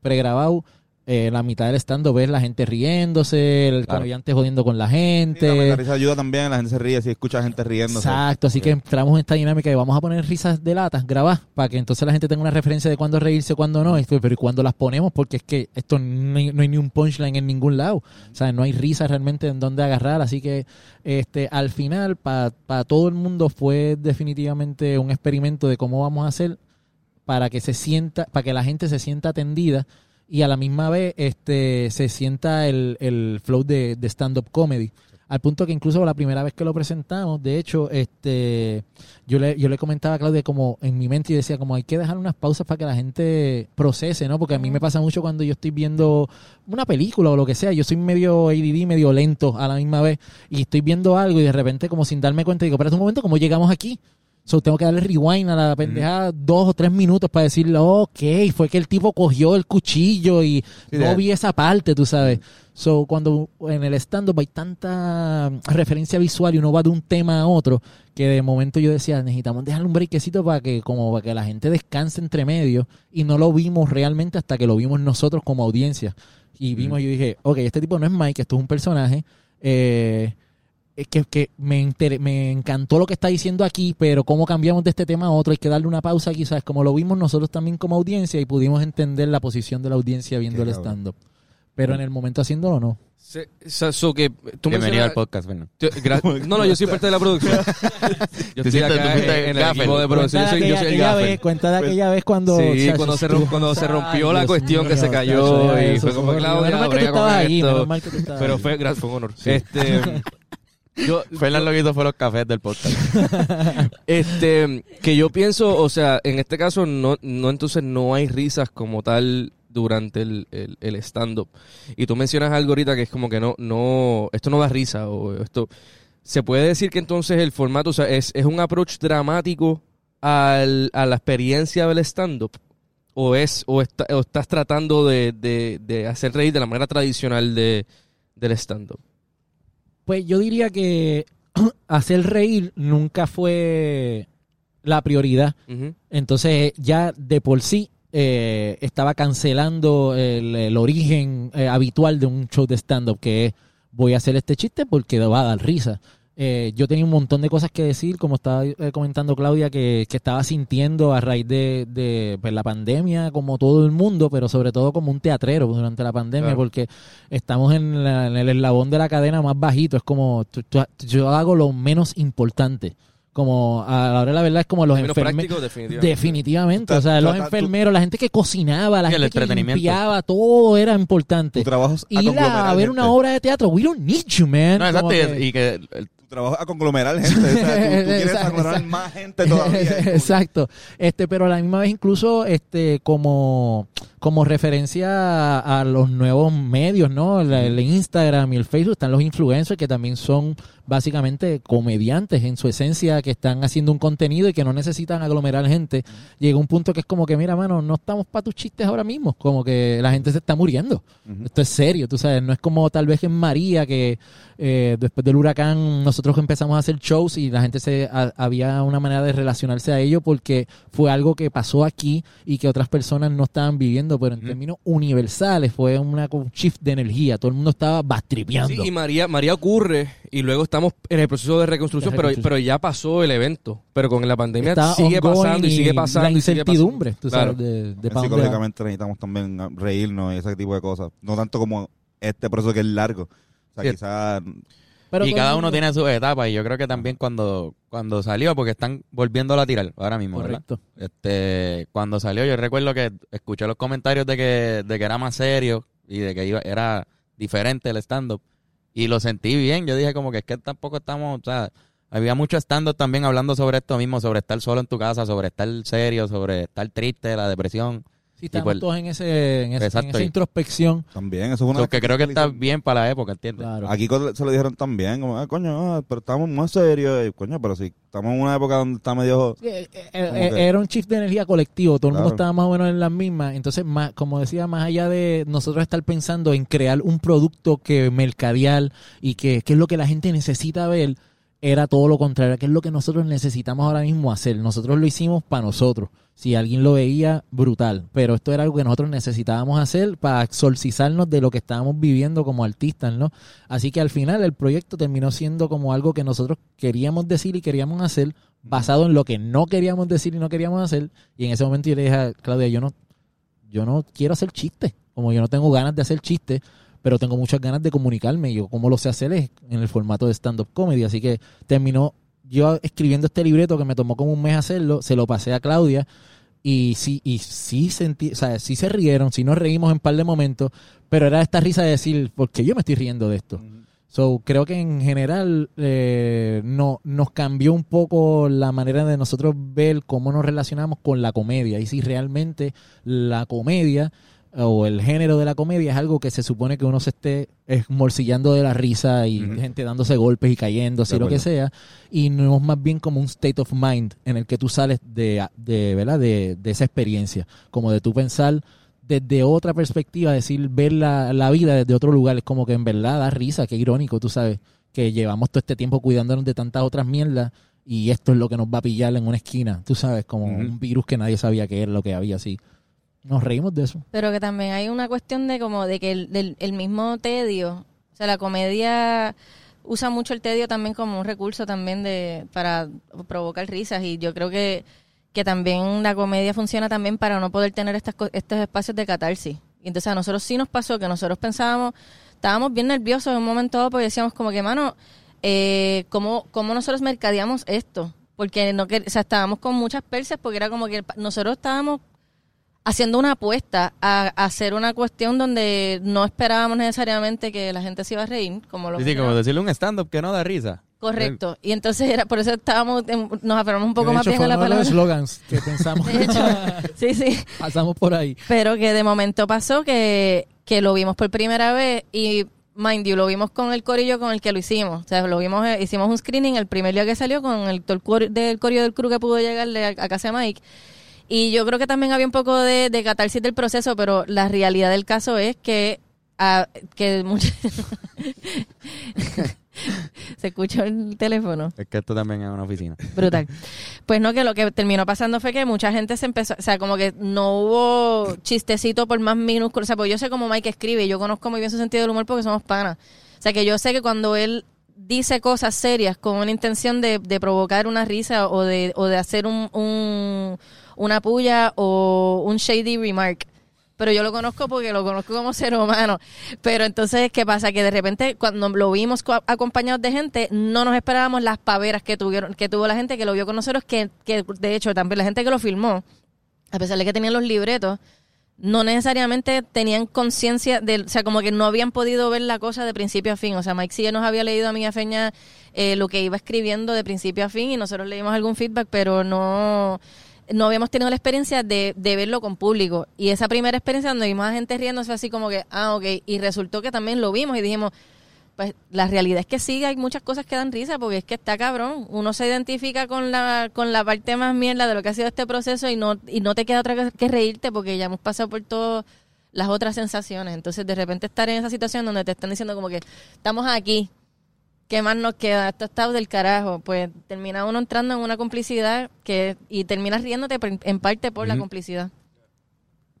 Speaker 5: pregrabado. Eh, la mitad del stand-up es la gente riéndose, el
Speaker 1: Claro.
Speaker 5: comediante jodiendo con la gente.
Speaker 3: la risa ayuda también la gente se ríe si escucha a gente riéndose
Speaker 5: Exacto, así que entramos en esta dinámica de vamos a poner risas de latas, grabar, para que entonces la gente tenga una referencia de cuándo reírse, cuándo no, Esto, pero ¿y cuándo las ponemos? Porque es que esto no hay, no hay ni un punchline en ningún lado, o sea, no hay risa realmente en dónde agarrar, así que este al final para todo el mundo fue definitivamente un experimento de cómo vamos a hacer para que se sienta, para que la gente se sienta atendida y a la misma vez este se sienta el, el flow de, de stand-up comedy. Al punto que incluso la primera vez que lo presentamos, de hecho, este yo le, yo le comentaba a Claudia como en mi mente y decía como hay que dejar unas pausas para que la gente procese, ¿no? Porque a mí me pasa mucho cuando yo estoy viendo una película o lo que sea, yo soy medio ADD, medio lento a la misma vez y estoy viendo algo y de repente como sin darme cuenta digo, espérate un momento, ¿cómo llegamos aquí? So, tengo que darle rewind a la pendejada dos o tres minutos para decirle, ok, fue que el tipo cogió el cuchillo y
Speaker 3: Sí,
Speaker 5: no vi esa parte, tú sabes. So, cuando en el stand-up hay tanta referencia visual y uno va de un tema a otro, que de momento yo decía, necesitamos dejarle un brequecito para que, como para que la gente descanse entre medio, y no lo vimos realmente hasta que lo vimos nosotros como audiencia. Y vimos, yo dije, ok, este tipo no es Mike, esto es un personaje. Eh, que, que me, inter- me encantó lo que está diciendo aquí, pero cómo cambiamos de este tema a otro, hay que darle una pausa quizás, como lo vimos nosotros también como audiencia y pudimos entender la posición de la audiencia viendo
Speaker 3: Qué
Speaker 5: el stand-up. Pero en el momento haciéndolo no.
Speaker 4: Se- so- so que tú
Speaker 1: Bienvenido al podcast.
Speaker 4: Yo- gra- no, no, yo soy parte de la producción. Yo estoy acá en, en el
Speaker 1: gaffer.
Speaker 4: equipo de producción. Yo
Speaker 5: Cuenta
Speaker 4: soy, yo
Speaker 5: aquella,
Speaker 4: soy el
Speaker 5: aquella
Speaker 4: gaffer.
Speaker 5: vez, cuenta de aquella vez cuando...
Speaker 4: Sí, cuando se, cuando rompió
Speaker 5: Ay,
Speaker 4: la
Speaker 5: Dios
Speaker 4: cuestión que se cayó y
Speaker 5: eso
Speaker 4: fue como. Claudia,
Speaker 5: Menos mal que tú estabas allí,
Speaker 4: esto.
Speaker 5: menos mal que tú estabas
Speaker 4: Pero fue, gracias, fue un honor. Este, yo,
Speaker 1: Fernando lo que hizo fue los cafés del podcast.
Speaker 4: este, que yo pienso, o sea, en este caso no, no entonces no hay risas como tal durante el, el, el stand-up. Y tú mencionas algo ahorita que es como que no, no, esto no da risa o esto. Se puede decir que entonces el formato, o sea, es, es un approach dramático al, a la experiencia del stand-up. o es o, está- o estás tratando de, de- de hacer reír de la manera tradicional de, del stand-up?
Speaker 5: Pues yo diría que hacer reír nunca fue la prioridad. Entonces ya de por sí eh, estaba cancelando el, el origen eh, habitual de un show de stand-up, que es voy a hacer este chiste porque va a dar risa. Eh, yo tenía un montón de cosas que decir, como estaba eh, comentando Claudia, que, que estaba sintiendo a raíz de, de, pues, la pandemia, como todo el mundo, pero sobre todo como un teatrero durante la pandemia,
Speaker 4: Claro.
Speaker 5: porque estamos en, la- en el eslabón de la cadena más bajito. Es como, tú- tú- yo hago lo menos importante. Como a la hora de la verdad es como los enfermeros.
Speaker 4: definitivamente.
Speaker 5: Definitivamente. O sea, los enfermeros, la gente que cocinaba, la gente que limpiaba, todo era importante.
Speaker 3: Tu trabajo es
Speaker 5: Ir a
Speaker 3: conglomerar
Speaker 5: ver
Speaker 3: gente.
Speaker 5: una obra de teatro, we don't need you, man.
Speaker 1: No, exacto. Y-
Speaker 5: que-
Speaker 1: Y
Speaker 3: trabajo es a conglomerar gente. O sea, tú, tú quieres
Speaker 5: Exacto,
Speaker 3: conglomerar
Speaker 5: exacto.
Speaker 3: más gente todavía.
Speaker 5: Exacto. Este, pero a la misma vez incluso este como como referencia a, a los nuevos medios, ¿no? El, el Instagram y el Facebook están los influencers que también son básicamente comediantes en su esencia que están haciendo un contenido y que no necesitan aglomerar gente. Llega un punto que es como que, mira, mano, no estamos para tus chistes ahora mismo, como que la gente se está muriendo.
Speaker 3: Ujú.
Speaker 5: Esto es serio, tú sabes, no es como tal vez en María que eh, después del huracán nosotros empezamos a hacer shows y la gente se a- había una manera de relacionarse a ello porque fue algo que pasó aquí y que otras personas no estaban viviendo, pero en
Speaker 1: Ujú.
Speaker 5: términos universales fue una, un shift de energía, todo el mundo estaba bastripeando.
Speaker 4: Sí, y María, María ocurre y luego estamos en el proceso de reconstrucción,
Speaker 5: De
Speaker 4: pero,
Speaker 5: reconstrucción.
Speaker 4: pero ya pasó el evento. Pero con la pandemia
Speaker 5: Está
Speaker 4: sigue pasando y sigue pasando.
Speaker 5: la
Speaker 4: y sigue pasando.
Speaker 5: incertidumbre, tú
Speaker 4: Claro.
Speaker 5: sabes, de, de va.
Speaker 3: Psicológicamente necesitamos también reírnos y ese tipo de cosas. No tanto como este proceso que es largo. O sea,
Speaker 1: Sí.
Speaker 3: quizás...
Speaker 5: Pero
Speaker 1: y cada uno tiene sus etapas. Y yo creo que también cuando, cuando salió, porque están volviéndolo a tirar ahora mismo, ¿verdad?
Speaker 5: Correcto.
Speaker 1: Este, cuando salió, yo recuerdo que escuché los comentarios de que, de que era más serio y de que iba, era diferente el stand-up. Y lo sentí bien. Yo dije como que es que tampoco estamos, o sea, había mucho stand-up también hablando sobre esto mismo, sobre estar solo en tu casa, sobre estar serio, sobre estar triste, la depresión.
Speaker 5: Sí, estamos
Speaker 1: pues-
Speaker 5: todos en, ese, en, ese- en esa introspección.
Speaker 3: También, eso es una...
Speaker 1: So, que creo que está bien para la época, ¿entiendes?
Speaker 5: Claro.
Speaker 3: Aquí co- se lo dijeron también, como, ah, coño, ah, pero estamos más serios. Y, coño, pero si estamos en una época donde está medio...
Speaker 5: Sí, eh, eh,
Speaker 3: Como
Speaker 5: eh,
Speaker 3: que-
Speaker 5: era un shift de energía colectivo, todo el mundo
Speaker 3: Claro.
Speaker 5: estaba más o menos en las mismas. Entonces, más, como decía, más allá de nosotros estar pensando en crear un producto que mercadear y que, que es lo que la gente necesita ver, era todo lo contrario, que es lo que nosotros necesitamos ahora mismo hacer. Nosotros lo hicimos para nosotros. Si alguien lo veía, brutal. Pero esto era algo que nosotros necesitábamos hacer para exorcizarnos de lo que estábamos viviendo como artistas, ¿no? Así que al final el proyecto terminó siendo como algo que nosotros queríamos decir y queríamos hacer, basado en lo que no queríamos decir y no queríamos hacer. Y en ese momento yo le dije a Claudia, yo no, yo no quiero hacer chistes. Como yo no tengo ganas de hacer chistes, pero tengo muchas ganas de comunicarme. Yo, ¿cómo lo sé hacer? Es en el formato de stand-up comedy. Así que terminó yo escribiendo este libreto que me tomó como un mes hacerlo, se lo pasé a Claudia. Y sí, y sí sentí, o sea, sí se rieron, sí nos reímos en un par de momentos, pero era esta risa de decir, ¿por qué yo me estoy riendo de esto? So, creo que en general eh, no, nos cambió un poco la manera de nosotros ver cómo nos relacionamos con la comedia y si realmente la comedia o el género de la comedia es algo que se supone que uno se esté esmorcillando de la risa y gente dándose golpes y cayéndose y lo que sea y no es más bien como un state of mind en el que tú sales de, de ¿verdad? De, de esa experiencia como de tú pensar desde otra perspectiva, decir, ver la, la vida desde otro lugar, es como que en verdad da risa, qué irónico, tú sabes, que llevamos todo este tiempo cuidándonos de tantas otras mierdas y esto es lo que nos va a pillar en una esquina, tú sabes, como un virus que nadie sabía que era lo que había así. Nos reímos de eso.
Speaker 6: Pero que también hay una cuestión de como de que el, el mismo tedio, o sea, la comedia usa mucho el tedio también como un recurso también de para provocar risas y yo creo que, que también la comedia funciona también para no poder tener estas, estos espacios de catarsis. Y entonces a nosotros sí nos pasó que nosotros pensábamos, estábamos bien nerviosos en un momento dado porque decíamos como que, mano, eh, ¿cómo, ¿cómo nosotros mercadeamos esto? Porque no o sea, estábamos con muchas persas porque era como que nosotros estábamos haciendo una apuesta a, a hacer una cuestión donde no esperábamos necesariamente que la gente se iba a reír, como lo
Speaker 1: Sí, sí, como decirle un stand-up que no da risa.
Speaker 6: Correcto. Y entonces era por eso estábamos en- nos aferramos un poco
Speaker 5: De
Speaker 6: más
Speaker 5: hecho,
Speaker 6: bien a la
Speaker 5: los
Speaker 6: palabra.
Speaker 5: slogans que pensamos.
Speaker 6: De hecho, sí, sí.
Speaker 5: Pasamos por ahí.
Speaker 6: Pero que de momento pasó que, que lo vimos por primera vez y, mind you, lo vimos con el corillo con el que lo hicimos. O sea, lo vimos, eh, hicimos un screening el primer día que salió con el, todo el cor- del corillo del crew que pudo llegarle a, a casa de Mike. Y yo creo que también había un poco de, de catarsis del proceso, pero la realidad del caso es que, ah, que se escucha el teléfono.
Speaker 1: Es que esto también es una oficina.
Speaker 6: Brutal. Pues no, que lo que terminó pasando fue que mucha gente se empezó, o sea, como que no hubo chistecito por más minúsculo. O sea, pues yo sé cómo Mike escribe yo conozco muy bien su sentido del humor porque somos panas. O sea, que yo sé que cuando él dice cosas serias con una intención de, de provocar una risa o de, o de hacer un, un- una puya o un shady remark. Pero yo lo conozco porque lo conozco como ser humano. Pero entonces, ¿qué pasa? Que de repente, cuando lo vimos co- acompañados de gente, no nos esperábamos las paveras que tuvieron, que tuvo la gente que lo vio con nosotros, que, que de hecho también la gente que lo filmó, a pesar de que tenían los libretos, no necesariamente tenían conciencia de, o sea, como que no habían podido ver la cosa de principio a fin. O sea, Mike sí nos había leído a mí a Feña eh, lo que iba escribiendo de principio a fin y nosotros leímos algún feedback, pero no, no habíamos tenido la experiencia de, de verlo con público. Y esa primera experiencia donde vimos a gente riéndose así como que, ah, ok. Y resultó que también lo vimos y dijimos, pues la realidad es que sí hay muchas cosas que dan risa porque es que está cabrón. Uno se identifica con la con la parte más mierda de lo que ha sido este proceso y no y no te queda otra que reírte porque ya hemos pasado por todas las otras sensaciones. Entonces, de repente estar en esa situación donde te están diciendo como que estamos aquí, ¿qué más nos queda? Esto está del carajo. Pues termina uno entrando en una complicidad que y terminas riéndote por- en parte por la complicidad.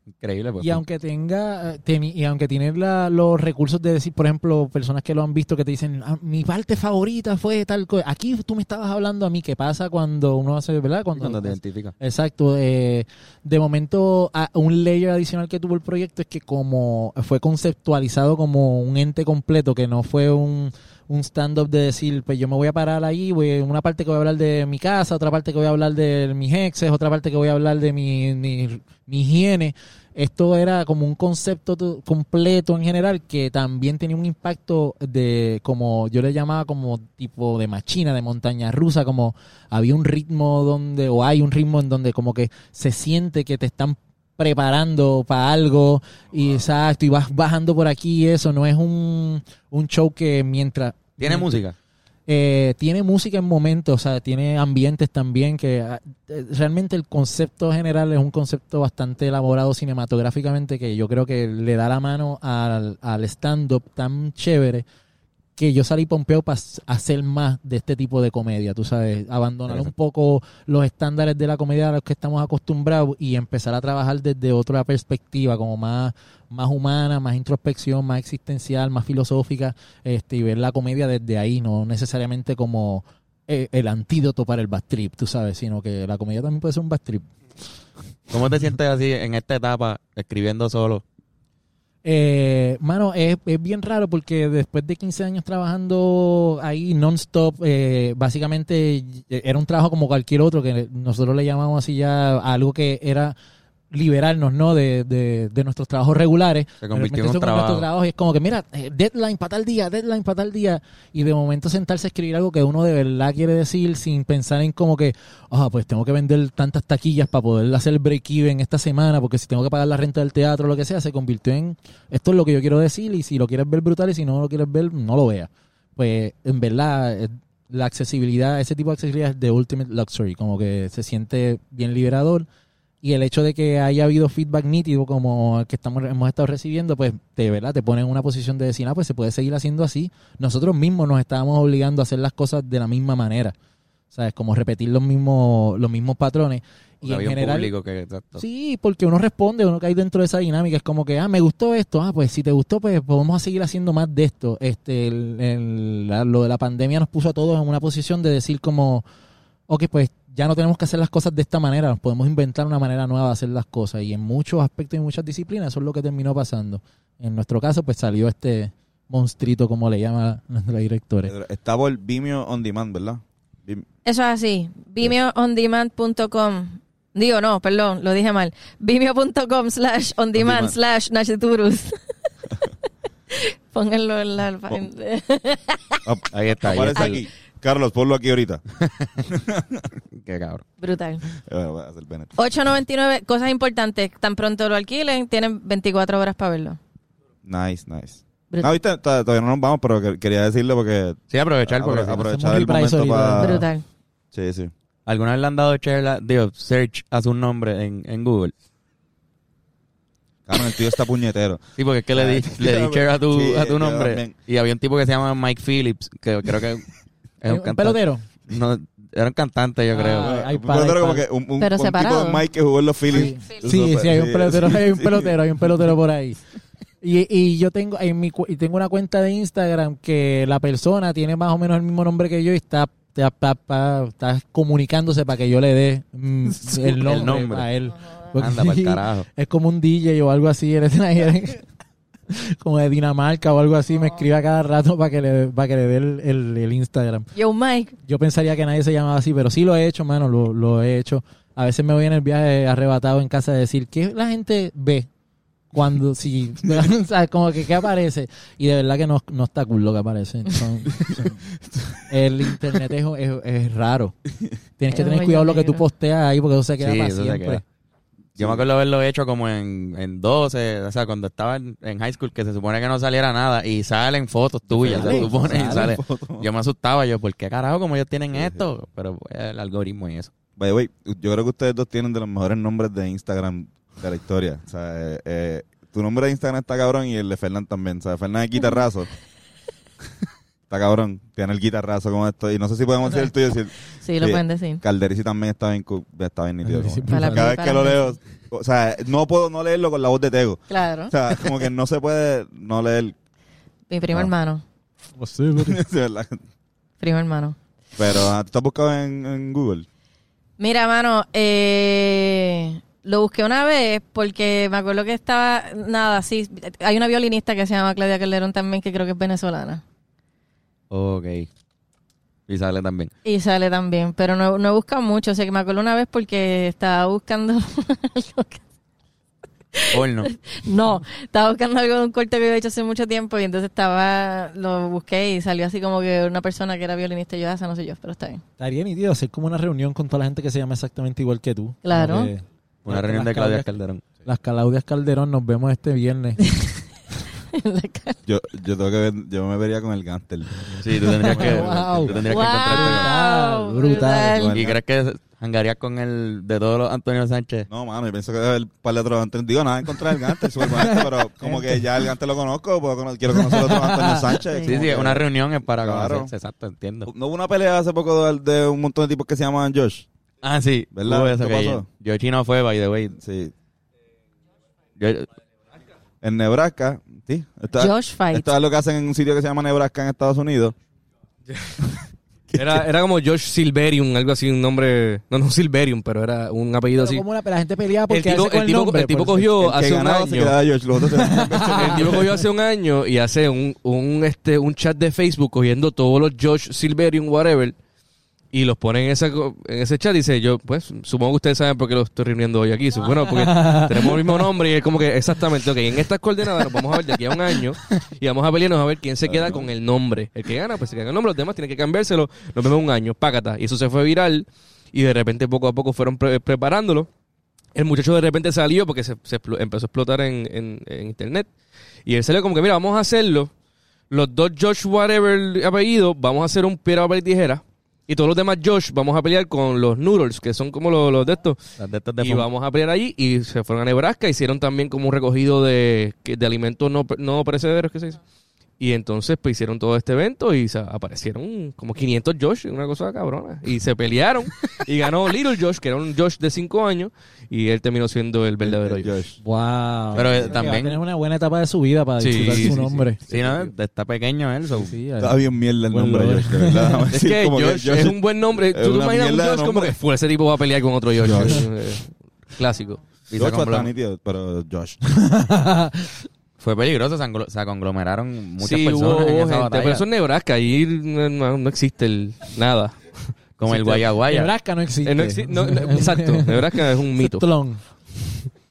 Speaker 1: Increíble, pues.
Speaker 5: Y aunque tenga, eh, y aunque tiene la- los recursos de decir, por ejemplo, personas que lo han visto que te dicen, "Ah, mi parte favorita fue tal cosa. Aquí tú me estabas hablando a mí, ¿qué pasa cuando uno hace, ¿verdad? Cuando,
Speaker 1: cuando te identificas.
Speaker 5: Exacto. eh, de momento, un layer adicional que tuvo el proyecto es que como fue conceptualizado como un ente completo, que no fue un, un stand-up de decir, pues yo me voy a parar ahí, voy, una parte que voy a hablar de mi casa, otra parte que voy a hablar de mis exes, otra parte que voy a hablar de mi, mi, mi higiene. Esto era como un concepto to- completo en general que también tenía un impacto de, como yo le llamaba como tipo de machina, de montaña rusa, como había un ritmo donde, o hay un ritmo en donde como que se siente que te están preparando para algo y exacto, y vas bajando por aquí y eso, no es un, un show que mientras...
Speaker 1: ¿Tiene música?
Speaker 5: Eh, tiene música en momentos, o sea, tiene ambientes también que ah, eh, realmente el concepto general es un concepto bastante elaborado cinematográficamente que yo creo que le da la mano al, al stand-up tan chévere que yo salí pompeo para hacer más de este tipo de comedia, tú sabes, abandonar un poco los estándares de la comedia a los que estamos acostumbrados y empezar a trabajar desde otra perspectiva, como más, más humana, más introspección, más existencial, más filosófica, este, y ver la comedia desde ahí, no necesariamente como eh, el antídoto para el bad trip, tú sabes, sino que la comedia también puede ser un bad trip.
Speaker 1: ¿Cómo te sientes así en esta etapa, escribiendo solo?
Speaker 5: Eh, mano, es, es bien raro porque después de 15 años trabajando ahí non-stop, eh, básicamente era un trabajo como cualquier otro que nosotros le llamamos así ya algo que era liberarnos, ¿no? De, de, de nuestros trabajos regulares.
Speaker 1: Se convirtió en un
Speaker 5: con nuestro
Speaker 1: trabajo.
Speaker 5: trabajo y es como que, mira, eh, deadline para tal día, deadline para tal día. Y de momento sentarse a escribir algo que uno de verdad quiere decir sin pensar en como que, ah, pues tengo que vender tantas taquillas para poder hacer el break-even esta semana, porque si tengo que pagar la renta del teatro o lo que sea, se convirtió en, esto es lo que yo quiero decir y si lo quieres ver brutal y si no lo quieres ver, no lo veas. Pues en verdad, eh, la accesibilidad, ese tipo de accesibilidad es de ultimate luxury, como que se siente bien liberador y el hecho de que haya habido feedback nítido como el que estamos hemos estado recibiendo pues de verdad te pone en una posición de decir ah pues se puede seguir haciendo así nosotros mismos nos estábamos obligando a hacer las cosas de la misma manera sabes como repetir los mismos los mismos patrones y en general
Speaker 1: público que... exacto.
Speaker 5: Sí, porque uno responde, uno cae dentro de esa dinámica. Es como que, ah, me gustó esto. Ah, pues si te gustó, pues podemos seguir haciendo más de esto. Este, el- el- la- lo de la pandemia nos puso a todos en una posición de decir como, ok, pues ya no tenemos que hacer las cosas de esta manera. Nos podemos inventar una manera nueva de hacer las cosas. Y en muchos aspectos y muchas disciplinas eso es lo que terminó pasando. En nuestro caso, pues salió este monstruito, como le llama nuestra directora.
Speaker 3: Está por Vimeo On Demand, ¿verdad? Vim-
Speaker 6: Eso es así. Vimeoondemand.com. Digo, no, perdón, lo dije mal. Vimeo.com slash on demand slash Nachiturus. Pónganlo en la...
Speaker 1: Oh, ahí está, ahí está.
Speaker 3: Carlos, ponlo aquí ahorita.
Speaker 1: Qué cabrón.
Speaker 6: Brutal.
Speaker 3: Eh, voy a hacer Bennett.
Speaker 6: 8.99, cosas importantes. Tan pronto lo alquilen, tienen 24 horas para verlo.
Speaker 3: Nice, nice.
Speaker 6: Brutal.
Speaker 3: No, viste, Tod- todavía no nos vamos, pero que- quería decirlo porque
Speaker 1: Sí, aprovechar porque...
Speaker 3: apro-
Speaker 1: si no-
Speaker 3: aprovechar el momento para...
Speaker 6: Brutal.
Speaker 3: Sí, sí.
Speaker 1: ¿Alguna vez le han dado share a- digo, search a su nombre en, en Google?
Speaker 3: Cabrón, el tío está puñetero.
Speaker 1: Sí, porque es que le di, le di share a tu,
Speaker 3: sí,
Speaker 1: a tu nombre. Y había un tipo que se llama Mike Phillips, que creo que es un,
Speaker 5: ¿Un
Speaker 1: cantante.
Speaker 5: pelotero?
Speaker 1: No, era un cantante, yo creo.
Speaker 5: Ah, hay
Speaker 3: Un
Speaker 5: par,
Speaker 3: pelotero
Speaker 5: hay
Speaker 3: como que un, un,
Speaker 6: Pero
Speaker 3: un tipo de Mike que jugó en los Phillies.
Speaker 5: Sí, sí, hay un pelotero, hay un
Speaker 3: sí.
Speaker 5: pelotero, hay un pelotero por ahí. Y, y yo tengo en mi cu- y tengo una cuenta de Instagram que la persona tiene más o menos el mismo nombre que yo y está está, está- está comunicándose para que yo le dé mm, el nombre,
Speaker 1: nombre.
Speaker 5: a él. Porque
Speaker 1: Anda pa'l carajo.
Speaker 5: Es como un DJ o algo así, en- como de Dinamarca o algo así, me escribe a cada rato para que le, para que le dé el, el- el Instagram.
Speaker 6: Yo, Mike.
Speaker 5: Yo pensaría que nadie se llamaba así, pero sí lo he hecho, mano, lo, lo he hecho. A veces me voy en el viaje arrebatado en casa a decir, ¿qué la gente ve? Cuando, si, o sea, como que qué aparece. Y de verdad que no, no está cool lo que aparece. Son- son- el internet es, es, es raro. Tienes que
Speaker 6: Es
Speaker 5: tener cuidado lo que tú posteas ahí porque eso se queda
Speaker 1: Sí,
Speaker 5: para siempre.
Speaker 1: Yo me acuerdo haberlo hecho como en, en 12, o sea, cuando estaba en, en high school, que se supone que no saliera nada, y salen fotos tuyas,
Speaker 5: Sale,
Speaker 1: se supone, y
Speaker 5: sale
Speaker 1: sale.
Speaker 3: fotos.
Speaker 1: Yo me asustaba, yo, ¿por qué carajo como ellos tienen esto? Pero pues, el algoritmo y eso.
Speaker 3: By the way, yo creo que ustedes dos tienen de los mejores nombres de Instagram de la historia. O sea, eh, eh, tu nombre de Instagram está cabrón y el de Fernán también. O sea, Fernán es guitarrazo. está cabrón. Tiene el guitarrazo como esto. Y no sé si podemos decir el tuyo. Si
Speaker 6: Sí, lo
Speaker 3: Sí.
Speaker 6: pueden decir.
Speaker 3: Calderisi también está bien, está bien nítido. Cada
Speaker 6: mí,
Speaker 3: vez
Speaker 6: para
Speaker 3: que lo leo, o sea, no puedo no leerlo con la voz de Tego.
Speaker 6: Claro.
Speaker 3: O sea, como que no se puede no leer.
Speaker 6: Mi primo
Speaker 3: Ah.
Speaker 6: hermano.
Speaker 3: de verdad.
Speaker 6: Primo hermano.
Speaker 3: Pero ah, ¿tú estás buscado en, en Google?
Speaker 6: Mira, mano, eh, lo busqué una vez porque me acuerdo que estaba, nada, sí, hay una violinista que se llama Claudia Calderón también que creo que es venezolana.
Speaker 1: Ok. Y sale también.
Speaker 6: Y sale también, pero no, no he buscado mucho, o sea que me acuerdo una vez porque estaba buscando algo que-
Speaker 1: Porno.
Speaker 6: no, estaba buscando algo de un corte que había hecho hace mucho tiempo y entonces estaba, lo busqué y salió así como que una persona que era violinista y yo, "Ah, esa no sé yo, pero está bien.
Speaker 5: Estaría nítido hacer como una reunión con toda la gente que se llama exactamente igual que tú.
Speaker 6: Claro.
Speaker 5: Que-
Speaker 1: Una reunión de Claudia
Speaker 5: Claudias-
Speaker 1: Calderón.
Speaker 5: Las Claudias Calderón, nos vemos este viernes.
Speaker 6: En la cara.
Speaker 3: Yo, yo tengo que ver, yo me vería con el Gantel.
Speaker 1: Sí, tú tendrías que,
Speaker 5: Wow.
Speaker 1: tú tendrías que
Speaker 6: Wow,
Speaker 1: encontrarte
Speaker 5: Brutal, brutal.
Speaker 1: ¿Y crees que jangarías con el de todos los Antonio Sánchez?
Speaker 3: No, mano, yo pienso que debe haber un par de otros Antonio. Digo, nada en contra del bonito, pero como que ya el Gantel lo conozco, cono- quiero conocer a otro Antonio Sánchez.
Speaker 1: Sí, sí,
Speaker 3: que-
Speaker 1: una reunión es para
Speaker 3: Claro.
Speaker 1: conocerse, exacto, entiendo.
Speaker 3: No hubo una pelea hace poco de, de un montón de tipos que se llamaban Josh.
Speaker 1: Ah, sí,
Speaker 3: ¿Verdad?
Speaker 1: eso
Speaker 3: ¿Qué
Speaker 1: que
Speaker 3: pasó?
Speaker 1: Yo chino fue, by the way.
Speaker 3: Sí.
Speaker 1: Yo-
Speaker 3: En Nebraska, sí. Esto,
Speaker 6: Josh Fight.
Speaker 3: esto es lo que hacen en un sitio que se llama Nebraska en Estados Unidos.
Speaker 4: Era, era como Josh Silverium, algo así, un nombre. No, no Silverium, pero era un apellido
Speaker 5: Pero
Speaker 4: así.
Speaker 5: como la, la gente peleaba
Speaker 4: El
Speaker 5: porque
Speaker 4: tipo, el tipo-
Speaker 5: nombre,
Speaker 4: el tipo cogió
Speaker 3: El que
Speaker 4: hace un año.
Speaker 3: quedaba Josh, los otros se
Speaker 4: El tipo cogió hace un año y hace un, un, este, un chat de Facebook cogiendo todos los Josh Silverium, whatever, y los pone en, esa, en ese chat y dice, yo, pues, supongo que ustedes saben por qué lo estoy reuniendo hoy aquí. Bueno, porque tenemos el mismo nombre y es como que, exactamente, ok, en estas coordenadas nos vamos a ver de aquí a un año y vamos a pelearnos a ver quién se queda con el nombre. El que gana, pues se queda con el nombre, los demás tienen que cambiárselo, nos vemos un año, págata. Y eso se fue viral y de repente poco a poco fueron pre- preparándolo. El muchacho de repente salió porque se, empezó a explotar en, en- en internet. Y él salió como que, mira, vamos a hacerlo. Los dos Josh whatever apellido, vamos a hacer un piedra, papel y tijera. Y todos los demás Josh vamos a pelear con los Noodles, que son como los, los de estos.
Speaker 1: las de estas de
Speaker 4: y
Speaker 1: fun-
Speaker 4: vamos a pelear allí. Y se fueron a Nebraska. Hicieron también como un recogido de, de alimentos no, no perecederos, ¿qué se dice? Y entonces pues hicieron todo este evento y se aparecieron como 500 Josh, una cosa cabrona. Y se pelearon y ganó Little Josh, que era un Josh de 5 años, y él terminó siendo el verdadero Josh.
Speaker 3: Josh.
Speaker 5: Wow.
Speaker 1: Pero, eh, también-
Speaker 5: tener una buena etapa de su vida para
Speaker 4: Sí,
Speaker 5: disfrutar
Speaker 4: sí,
Speaker 5: su
Speaker 4: sí,
Speaker 5: nombre.
Speaker 1: Sí, ¿no? Está pequeño él. so-
Speaker 5: Sí,
Speaker 3: Está bien mierda el
Speaker 5: Buen
Speaker 3: nombre. Josh, de verdad.
Speaker 4: Es que
Speaker 3: como
Speaker 4: Josh, es un buen nombre.
Speaker 3: es
Speaker 4: Tú te imaginas un Josh como que fue ese tipo va a pelear con otro Josh.
Speaker 3: Josh.
Speaker 4: Clásico.
Speaker 3: Josh está
Speaker 1: conglom-
Speaker 3: nítido, pero Josh.
Speaker 1: Fue peligroso, se, anglo- se conglomeraron muchas
Speaker 4: sí,
Speaker 1: personas
Speaker 4: hubo,
Speaker 1: en esa
Speaker 4: gente,
Speaker 1: batalla.
Speaker 4: pero eso es Nebraska. Ahí no, no- existe el, nada.
Speaker 1: Como el Guayaguaya.
Speaker 5: Nebraska no existe.
Speaker 4: Eh, no exi- no, no, exacto. Nebraska es un mito.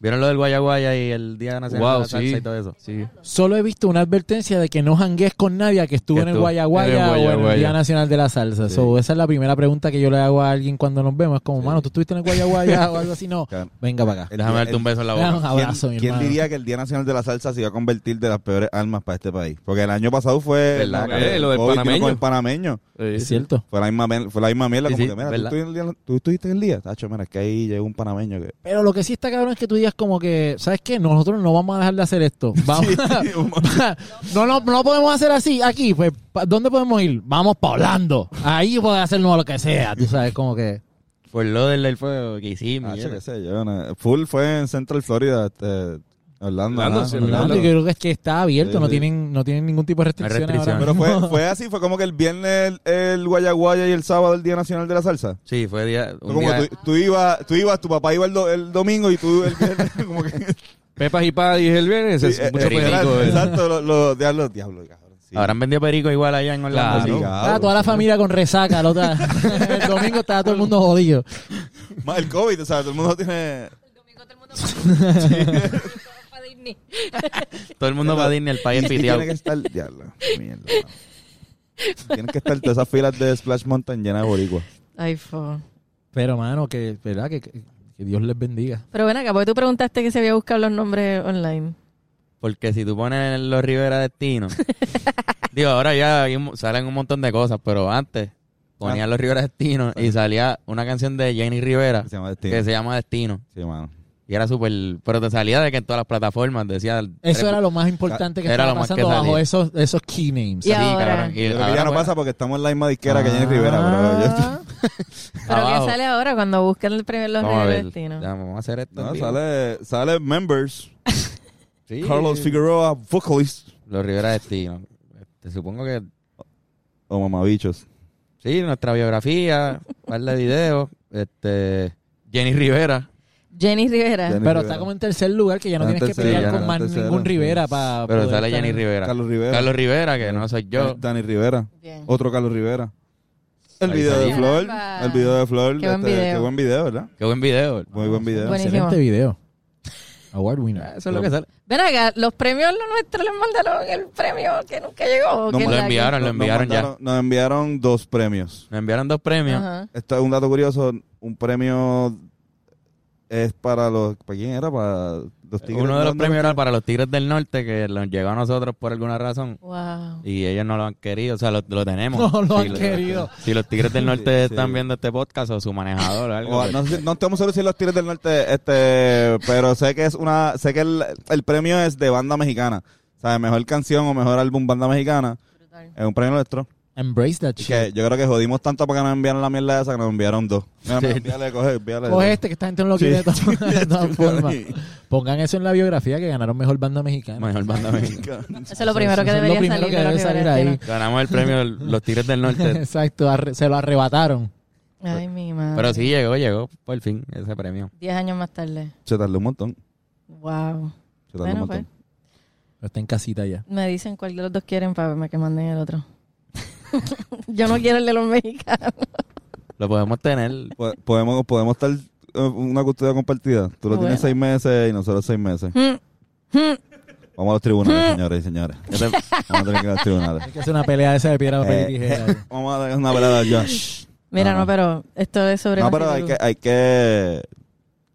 Speaker 1: ¿Vieron lo del Guayaguaya y el Día Nacional de
Speaker 4: Wow,
Speaker 1: la Salsa
Speaker 4: sí.
Speaker 1: y todo eso?
Speaker 4: Sí.
Speaker 5: Solo he visto una advertencia de que no jangues con nadie que estuvo en el Guayaguaya o en el. Día Nacional de la Salsa.
Speaker 1: Sí.
Speaker 5: So, esa es la primera pregunta que yo le hago a alguien cuando nos vemos. Es como, mano, ¿tú estuviste en el Guayaguaya o algo así? No, venga para acá.
Speaker 3: El
Speaker 1: Déjame darte un beso en la
Speaker 5: Dame
Speaker 1: boca.
Speaker 5: un
Speaker 3: ¿Quién,
Speaker 5: abrazo, mi
Speaker 3: quién diría que el Día Nacional de la Salsa se iba a convertir de las peores armas para este país? Porque el año pasado fue
Speaker 1: ¿Verdad?
Speaker 3: la-
Speaker 4: Eh, lo del panameño.
Speaker 3: con el panameño.
Speaker 5: Es cierto.
Speaker 3: Fue la misma, fue la misma mierda.
Speaker 1: Sí,
Speaker 3: como
Speaker 1: sí,
Speaker 3: que, mira, ¿tú,
Speaker 1: ¿verdad?
Speaker 3: estuviste en el día- ¿tú estuviste en el día? Tacho, mira, es que ahí llegó un panameño que...
Speaker 5: Pero lo que sí está cabrón es que tú digas como que, ¿sabes qué? Nosotros no vamos a dejar de hacer esto. Vamos no, no, no podemos hacer así aquí. Pues, ¿pa- ¿dónde podemos ir? Vamos para Orlando. Ahí puede hacernos lo que sea. Tú sabes, como que...
Speaker 1: Por lo del, fuego que hicimos.
Speaker 3: qué sé yo, no. Full fue en Central Florida, este, Orlando.
Speaker 4: Orlando,
Speaker 3: ajá,
Speaker 4: sí,
Speaker 3: Orlando.
Speaker 5: Orlando, yo creo que es que está abierto.
Speaker 3: Sí,
Speaker 5: no
Speaker 3: sí.
Speaker 5: tienen no tienen ningún tipo de restricciones. ahora
Speaker 1: restricciones.
Speaker 3: Pero
Speaker 5: mismo.
Speaker 3: fue, fue así, fue como que el viernes el, el Guayaguaya y el sábado el Día Nacional de la Salsa.
Speaker 1: Sí, fue día. Un
Speaker 3: como
Speaker 1: día
Speaker 3: tú, tú ibas, tú ibas, tu papá iba el, do- el domingo y tú el viernes, como que...
Speaker 4: Pepas y Paddy el viernes,
Speaker 3: Sí,
Speaker 4: es
Speaker 3: eh,
Speaker 4: mucho
Speaker 3: eh,
Speaker 4: perico. eh.
Speaker 3: Exacto, los lo, diablos, diablos, cabrón. sí.
Speaker 1: Habrán vendido perico igual allá en Orlando.
Speaker 4: Claro.
Speaker 1: sí.
Speaker 5: Ah, toda la familia con resaca. la otra- el domingo estaba todo el mundo jodido.
Speaker 3: Más el COVID, o sea, todo el mundo tiene...
Speaker 6: El domingo todo el mundo Disney.
Speaker 1: Todo el mundo va a Disney, el país piteado.
Speaker 3: Tiene que estar... Diablo, mierda. Tienen que estar todas esas filas de Splash Mountain llenas de boricua.
Speaker 6: Ay, fo.
Speaker 5: Pero, mano, que, ¿verdad? Que, que- que Dios les bendiga.
Speaker 6: Pero ven acá, porque tú preguntaste que se había buscado los nombres online.
Speaker 1: Porque si tú pones los Rivera Destino. digo, ahora ya salen un montón de cosas, pero antes ponían los Rivera Destino y salía una canción de Jenny Rivera
Speaker 3: Se llama Destino.
Speaker 1: que se llama Destino.
Speaker 3: Sí, mano.
Speaker 1: Y era súper. Pero te salía de que en todas las plataformas decía.
Speaker 5: Eso era lo más importante que
Speaker 1: Era
Speaker 5: estaba
Speaker 1: lo más que
Speaker 5: pasando bajo esos, esos key names.
Speaker 6: Y
Speaker 1: Sí,
Speaker 6: ahora-
Speaker 1: cabrón. Y
Speaker 3: Yo creo que
Speaker 1: ahora,
Speaker 3: ya no
Speaker 1: pues,
Speaker 3: pasa porque estamos en la misma disquera que Jenny Rivera, pero yo-
Speaker 6: Ah. Pero. ¿qué sale ahora cuando buscan el primer los
Speaker 1: Vamos a
Speaker 6: Rivera
Speaker 1: ver.
Speaker 6: Destino?
Speaker 1: Ya, vamos a hacer esto.
Speaker 3: No, sale, sale Members,
Speaker 1: Sí.
Speaker 3: Carlos Figueroa, vocalist,
Speaker 1: Los Rivera Destino. Te supongo que.
Speaker 3: o Mamabichos.
Speaker 1: Sí, nuestra biografía, un par de videos. Este. Jenny Rivera.
Speaker 6: Jenny Rivera.
Speaker 3: Jenny
Speaker 5: Pero
Speaker 3: Rivera.
Speaker 5: está como en tercer lugar que ya no tienes que pelear
Speaker 1: ya
Speaker 5: con
Speaker 1: no,
Speaker 5: más
Speaker 3: tercero,
Speaker 5: ningún
Speaker 3: sí.
Speaker 5: Rivera para
Speaker 1: Pero sale Jenny Rivera.
Speaker 3: Carlos Rivera.
Speaker 1: Carlos Rivera, que no soy yo.
Speaker 3: Dani Rivera.
Speaker 6: Bien.
Speaker 3: Otro Carlos Rivera. El
Speaker 1: Ahí
Speaker 3: video de. Flor. El video de Flor.
Speaker 6: Qué buen
Speaker 3: este,
Speaker 6: video.
Speaker 3: Qué buen video, ¿verdad?
Speaker 1: Qué buen video.
Speaker 3: Muy buen video.
Speaker 6: Buenísimo.
Speaker 5: Excelente video. Award winner.
Speaker 1: Eso es lo que sale.
Speaker 6: Ven acá, los premios los nuestros les mandaron el premio que nunca llegó.
Speaker 3: No,
Speaker 6: que
Speaker 3: lo
Speaker 1: enviaron, lo
Speaker 3: Nos
Speaker 1: enviaron ya.
Speaker 3: Nos enviaron dos premios.
Speaker 1: Me enviaron dos premios.
Speaker 6: Ajá.
Speaker 3: Esto es un dato curioso. Un premio es para los... ¿Para quién era? Para los tigres.
Speaker 1: Uno de los premios era para los Tigres del Norte, que nos llegó a nosotros por alguna razón.
Speaker 6: Wow.
Speaker 1: Y ellos no lo han querido, o sea, lo, lo tenemos.
Speaker 5: No lo
Speaker 1: Si
Speaker 5: han querido.
Speaker 1: Si los Tigres del Norte
Speaker 3: Sí,
Speaker 1: están
Speaker 3: sí.
Speaker 1: viendo este podcast o su manejador o algo.
Speaker 3: O, no, sé no estamos seguros si los Tigres del Norte, este, pero sé que es una, sé que el, el premio es de banda mexicana. O sea, mejor canción o mejor álbum banda mexicana.
Speaker 6: Brutal.
Speaker 3: Es un premio nuestro.
Speaker 5: Embrace that shit.
Speaker 3: que yo creo que jodimos tanto para que nos enviaran la mierda esa que nos enviaron dos. Mira, mira, envíale, coge, envíale.
Speaker 5: Coge este que esta gente no lo
Speaker 3: Sí.
Speaker 5: quiere de todas, de todas
Speaker 3: Sí.
Speaker 5: formas. Pongan eso en la biografía que ganaron mejor banda mexicana.
Speaker 1: Mejor banda mexicana.
Speaker 6: Eso es lo primero que
Speaker 5: Eso es lo
Speaker 6: debería
Speaker 5: primero
Speaker 6: salir
Speaker 5: que
Speaker 6: de los
Speaker 5: debe salir ahí.
Speaker 1: Ganamos el premio los Tigres del Norte.
Speaker 5: Exacto, se lo arrebataron.
Speaker 6: Ay, mi madre.
Speaker 1: Pero sí llegó, llegó por fin ese premio.
Speaker 6: Diez años más tarde.
Speaker 3: Se tardó un montón.
Speaker 6: Wow.
Speaker 3: Se tardó
Speaker 6: Bueno,
Speaker 3: un
Speaker 6: pues.
Speaker 3: montón.
Speaker 5: Pero está en casita ya.
Speaker 6: Me dicen cuál de los dos quieren para que manden el otro. Yo no quiero el de los mexicanos.
Speaker 1: Lo podemos tener.
Speaker 3: Po- Podemos, podemos estar eh, una custodia compartida. Tú lo
Speaker 6: Bueno.
Speaker 3: tienes seis meses y nosotros seis meses.
Speaker 6: Mm, mm.
Speaker 3: Vamos a los tribunales, señores y señores. Vamos a tener que ir a los tribunales.
Speaker 5: Hay que hacer una pelea esa de piedra, papel y
Speaker 3: Eh,
Speaker 5: tijera.
Speaker 3: Vamos a dar una velada a Josh.
Speaker 6: Mira,
Speaker 3: No,
Speaker 6: no,
Speaker 3: no.
Speaker 6: pero esto es sobre
Speaker 3: No, pero hay que, hay que,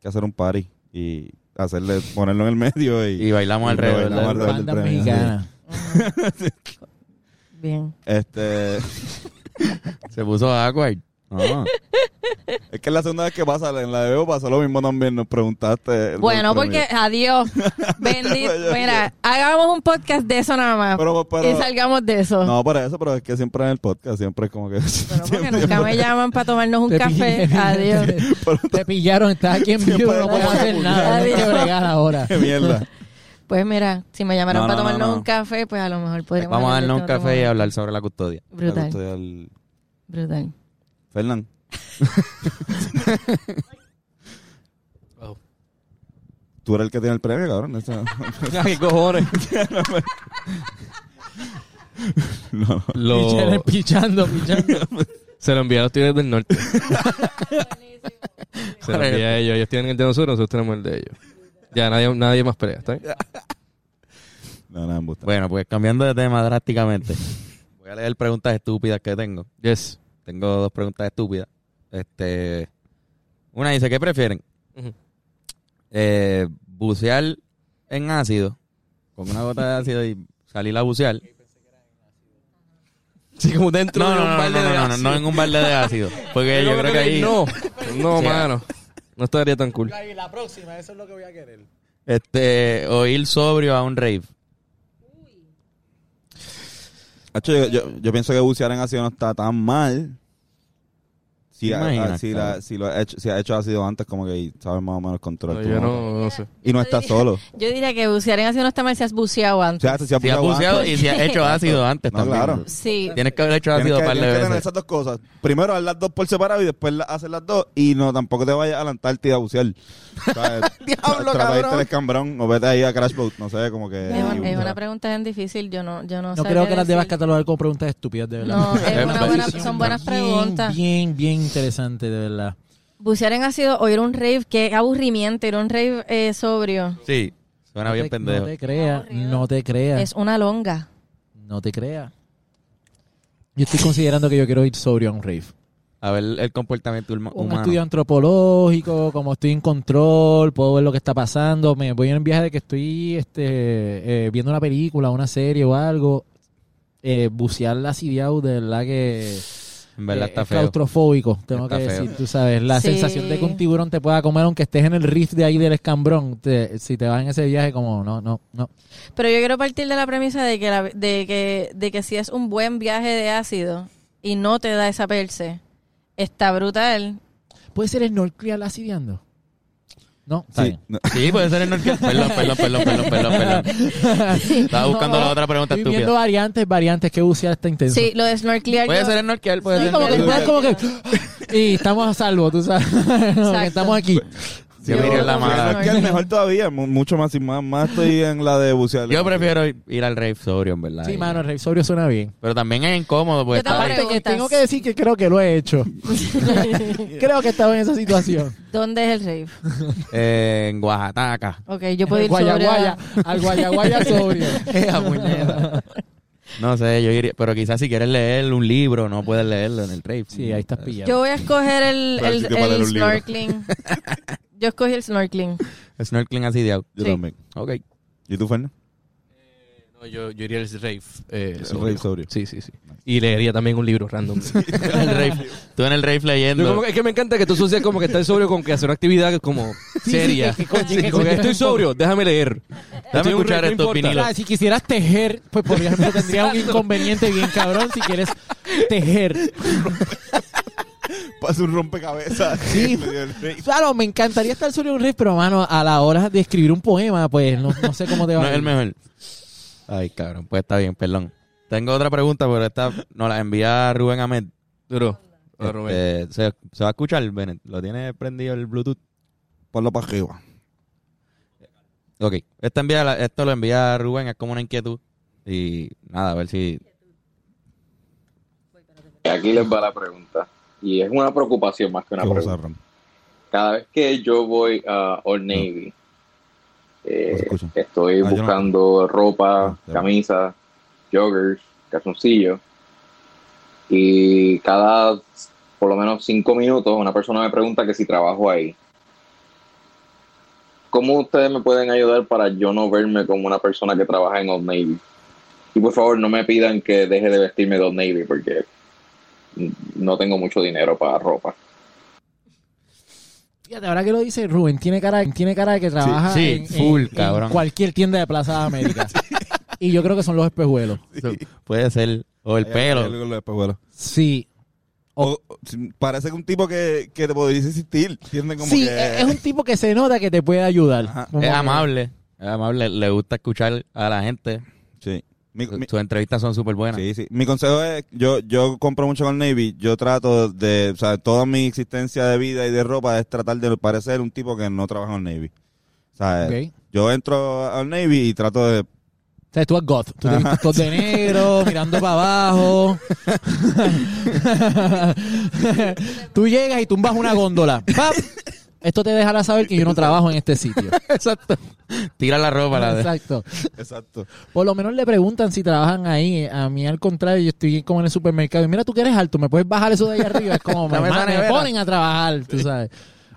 Speaker 3: que hacer un party y hacerle, ponerlo en el medio y,
Speaker 1: Y bailamos alrededor
Speaker 3: bailamos
Speaker 1: del-
Speaker 3: alrededor
Speaker 5: mexicana.
Speaker 6: Bien.
Speaker 3: Este,
Speaker 1: Se puso awkward. No.
Speaker 3: es que es la segunda vez que pasa, en la de Bebo pasó lo mismo también, nos preguntaste.
Speaker 6: Bueno, porque adiós. Bendito. Mira, hagamos un podcast de eso nada más.
Speaker 3: Pero, pero,
Speaker 6: y salgamos de eso.
Speaker 3: no, por eso, pero es que siempre en el podcast, siempre es como que...
Speaker 6: Bueno, porque nunca me llaman para tomarnos un
Speaker 5: Te
Speaker 6: café.
Speaker 5: pillé.
Speaker 6: Adiós.
Speaker 5: Te pillaron, estás aquí en vivo, no puedes
Speaker 3: vamos a
Speaker 5: hacer nada. Tienes que
Speaker 6: Adiós.
Speaker 5: bregar ahora.
Speaker 3: ¡Qué mierda!
Speaker 6: Pues mira, si me llamaron
Speaker 3: No,
Speaker 6: para
Speaker 3: no, no,
Speaker 6: tomarnos
Speaker 3: no.
Speaker 6: un café, pues a lo mejor podríamos
Speaker 1: Vamos a darnos un café y hablar sobre la custodia.
Speaker 6: Brutal, brutal.
Speaker 3: Fernán. Tú eres el que tiene el premio, cabrón.
Speaker 4: ¿Qué cojones?
Speaker 3: no.
Speaker 4: Lo-
Speaker 5: Pichando, pichando, pichando.
Speaker 4: se lo envía a los Tigres del Norte. se lo envía a ellos. Ellos tienen el de nosotros, nosotros tenemos el de ellos. Ya, nadie, nadie más pelea, ¿está bien?
Speaker 3: No, no, me gusta.
Speaker 1: Bueno, pues cambiando de tema drásticamente. Voy a leer preguntas estúpidas que tengo.
Speaker 4: Yes.
Speaker 1: Tengo dos preguntas estúpidas. Este, una dice, ¿qué prefieren?
Speaker 4: Ujú.
Speaker 1: Eh, bucear en ácido, con una gota de ácido y salir a bucear.
Speaker 4: Sí, como dentro
Speaker 1: No,
Speaker 4: de
Speaker 1: no,
Speaker 4: un
Speaker 1: no,
Speaker 4: balde
Speaker 1: no,
Speaker 4: de
Speaker 1: no, no,
Speaker 4: ácido.
Speaker 1: no en un balde de ácido. Porque yo creo que ahí...
Speaker 4: No, no, mano. No estaría tan cool.
Speaker 5: La próxima, eso es lo que voy a querer.
Speaker 1: Este, o ir sobrio a un rave.
Speaker 3: Hacho, yo, yo, yo pienso que bucear en ácido no está tan mal. Si,
Speaker 1: ¿Te
Speaker 3: ha- si, la- si lo ha hecho, si ha hecho ácido antes, como que sabes más o menos controlar
Speaker 4: No, yo no, no sé.
Speaker 3: Y no estás solo.
Speaker 6: Yo diría que bucear en ácido no está mal si has buceado antes.
Speaker 3: sea, si has
Speaker 1: Si has buceado
Speaker 3: antes,
Speaker 1: y si has hecho ácido antes
Speaker 3: No,
Speaker 1: también.
Speaker 3: claro.
Speaker 6: Sí.
Speaker 1: Tienes que haber hecho
Speaker 3: Tienes
Speaker 1: ácido
Speaker 3: que,
Speaker 1: un par de
Speaker 3: tienes que tener esas dos cosas. Primero haz las dos por separado y después la- hacer las dos. Y no, tampoco te vayas a la Antártida a bucear. O sea,
Speaker 1: Diablo,
Speaker 3: de irte
Speaker 1: cabrón.
Speaker 3: al escambrón o vete ahí a Crash Boat. No sé, como que...
Speaker 6: Es, es una pregunta bien difícil. Yo no, yo no,
Speaker 5: No creo que las debas catalogar como preguntas estúpidas, de verdad.
Speaker 6: No, son buenas
Speaker 5: bien,
Speaker 6: preguntas.
Speaker 5: Bien, bien interesante, de verdad.
Speaker 6: Bucear en ácido o ir a un rave, qué aburrimiento, ir a un rave eh, sobrio.
Speaker 1: Sí, suena
Speaker 5: no
Speaker 1: bien
Speaker 5: te,
Speaker 1: pendejo.
Speaker 5: No te creas, no te creas,
Speaker 6: Es una longa.
Speaker 5: no te creas. Yo estoy considerando que yo quiero ir sobrio a un rave.
Speaker 1: A ver el comportamiento huma-
Speaker 5: Un
Speaker 1: humano.
Speaker 5: estudio antropológico, como estoy en control, puedo ver lo que está pasando. Me voy en un viaje de que estoy este, eh, viendo una película, una serie o algo. Eh, bucear la CDAU, de verdad que
Speaker 1: En verdad
Speaker 5: eh,
Speaker 1: está
Speaker 5: es
Speaker 1: feo.
Speaker 5: claustrofóbico, tengo
Speaker 1: Está
Speaker 5: que
Speaker 1: feo.
Speaker 5: decir, tú sabes, la
Speaker 6: Sí.
Speaker 5: sensación de que un tiburón te pueda comer aunque estés en el riff de ahí del escambrón, te- si te vas en ese viaje como no, no, no.
Speaker 6: Pero yo quiero partir de la premisa de que, la- de que, de que si es un buen viaje de ácido y no te da esa perse, está brutal.
Speaker 5: ¿Puede ser snorkeling acidiando? No, está
Speaker 3: Sí,
Speaker 5: bien.
Speaker 3: no.
Speaker 1: Sí, puede ser en el Perdón, perdón, perdón, perdón, perdón, perdón. Estaba buscando
Speaker 6: No.
Speaker 1: la otra pregunta
Speaker 5: Estoy viendo
Speaker 1: estúpida.
Speaker 5: variantes, variantes que bucear está intenso.
Speaker 6: Sí, lo de snorkeling.
Speaker 1: Puede
Speaker 6: yo-
Speaker 1: ser en Norquel, puede
Speaker 5: Sí,
Speaker 1: ser
Speaker 5: como que,
Speaker 1: en
Speaker 5: como que y estamos a salvo, tú sabes. Que estamos aquí.
Speaker 1: Yo miré la
Speaker 6: Yo-
Speaker 1: mala.
Speaker 3: Es que es mejor todavía, mu- mucho más y más, más estoy en la de bucear.
Speaker 1: Yo prefiero ir al rave sobrio, en verdad.
Speaker 5: Sí, mano, el rey sobrio suena bien.
Speaker 1: Pero también es incómodo porque
Speaker 6: Yo
Speaker 5: que tengo que decir que creo que lo he hecho. creo que estaba en esa situación.
Speaker 6: ¿Dónde es el rave?
Speaker 1: eh, en Oaxaca.
Speaker 6: Ok, yo puedo ir
Speaker 5: Guayaguaya, al Guayaguaya sobrio.
Speaker 1: Esa puñeta. No sé, yo iría, pero quizás si quieres leer un libro, no puedes leerlo en el rave.
Speaker 5: Sí, ahí estás pillado.
Speaker 6: Yo voy a escoger el, el, el
Speaker 3: libro.
Speaker 6: snorkeling. Yo escogí el snorkeling.
Speaker 1: Snorkeling así de out.
Speaker 3: Yo
Speaker 6: Sí.
Speaker 3: también.
Speaker 1: Ok.
Speaker 3: ¿Y tú, Fernando?
Speaker 4: No, yo, yo iría al rave. Eh,
Speaker 3: El
Speaker 4: sobrio.
Speaker 3: rave sobrio.
Speaker 4: Sí, sí, sí. Y leería también un libro random.
Speaker 1: En el rave. Tú en el rave
Speaker 4: Yo
Speaker 1: leyendo.
Speaker 4: como que- es que me encanta que tú asocias como que estás sobrio con que hacer una actividad como seria. Sí,
Speaker 5: que
Speaker 4: estoy sobrio, déjame leer. Estoy en un
Speaker 1: escuchar
Speaker 4: rave, no
Speaker 1: estos
Speaker 4: importa.
Speaker 1: vinilos.
Speaker 5: Ah, si quisieras tejer, pues por ejemplo tendría un inconveniente bien cabrón si quieres tejer.
Speaker 3: Pasa un rompecabezas.
Speaker 5: Sí. Claro, me encantaría estar sobre un riff, pero mano, a la hora de escribir un poema, pues no, no sé cómo te va
Speaker 1: No
Speaker 5: a
Speaker 1: es el mejor. Ay, cabrón. Pues está bien, perdón. Tengo otra pregunta, pero esta nos la envía Rubén Ahmed.
Speaker 4: Duro. Rubén.
Speaker 1: Este, ¿se, se va a escuchar, Bennett? ¿Lo tiene prendido el Bluetooth?
Speaker 3: Ponlo para arriba.
Speaker 1: Ok. Esta envía, la- esto lo envía Rubén, es como una inquietud. Y nada, a ver si...
Speaker 7: Aquí les va la pregunta. Y es una preocupación más que una
Speaker 3: ¿Qué cosa,
Speaker 7: pregunta. Cada vez que yo voy a Old Navy, eh,
Speaker 3: No
Speaker 7: estoy
Speaker 3: Ah, no-
Speaker 7: buscando ropa,
Speaker 3: Ah,
Speaker 7: camisas, joggers, calzoncillos. Y cada por lo menos cinco minutos una persona me pregunta que si trabajo ahí. ¿Cómo ustedes me pueden ayudar para yo no verme como una persona que trabaja en Old Navy? Y por favor no me pidan que deje de vestirme de Old Navy porque no tengo mucho dinero para ropa.
Speaker 5: Fíjate, ahora que lo dice Rubén, tiene cara, tiene cara de que trabaja
Speaker 1: sí,
Speaker 5: en,
Speaker 1: full,
Speaker 5: en- en
Speaker 1: cabrón.
Speaker 5: cualquier tienda de Plaza de América. Y yo creo que son los espejuelos.
Speaker 1: Puede ser... O el
Speaker 3: Hay
Speaker 1: pelo.
Speaker 3: los espejuelos.
Speaker 5: Sí.
Speaker 3: O- parece que un tipo que, que te podría existir. Como
Speaker 5: sí,
Speaker 3: que...
Speaker 5: es un tipo que se nota que te puede ayudar.
Speaker 1: Es
Speaker 5: que-
Speaker 1: amable. Es amable. Le gusta escuchar a la gente.
Speaker 3: Mi, mi-
Speaker 1: Sus entrevistas son súper buenas.
Speaker 3: sí, sí. Mi consejo es, yo, yo compro mucho con Navy, yo trato de, o sea, toda mi existencia de vida y de ropa es tratar de parecer un tipo que no trabaja en Navy. O sea,
Speaker 5: Ok.
Speaker 3: yo entro al Navy y trato de...
Speaker 5: O sea, tú eres goth. Tú te vistes todo de negro, mirando para abajo. tú llegas y tumbas una góndola. ¡Pap! Esto te dejará saber que yo no trabajo en este sitio.
Speaker 1: Exacto. Tira la ropa. La de...
Speaker 5: Exacto.
Speaker 3: Exacto.
Speaker 5: Por lo menos le preguntan si trabajan ahí. A mí, al contrario, yo estoy como en el supermercado. Y mira, tú que eres alto, ¿me puedes bajar eso de ahí arriba? Es como, me, me ponen a trabajar, tú sabes.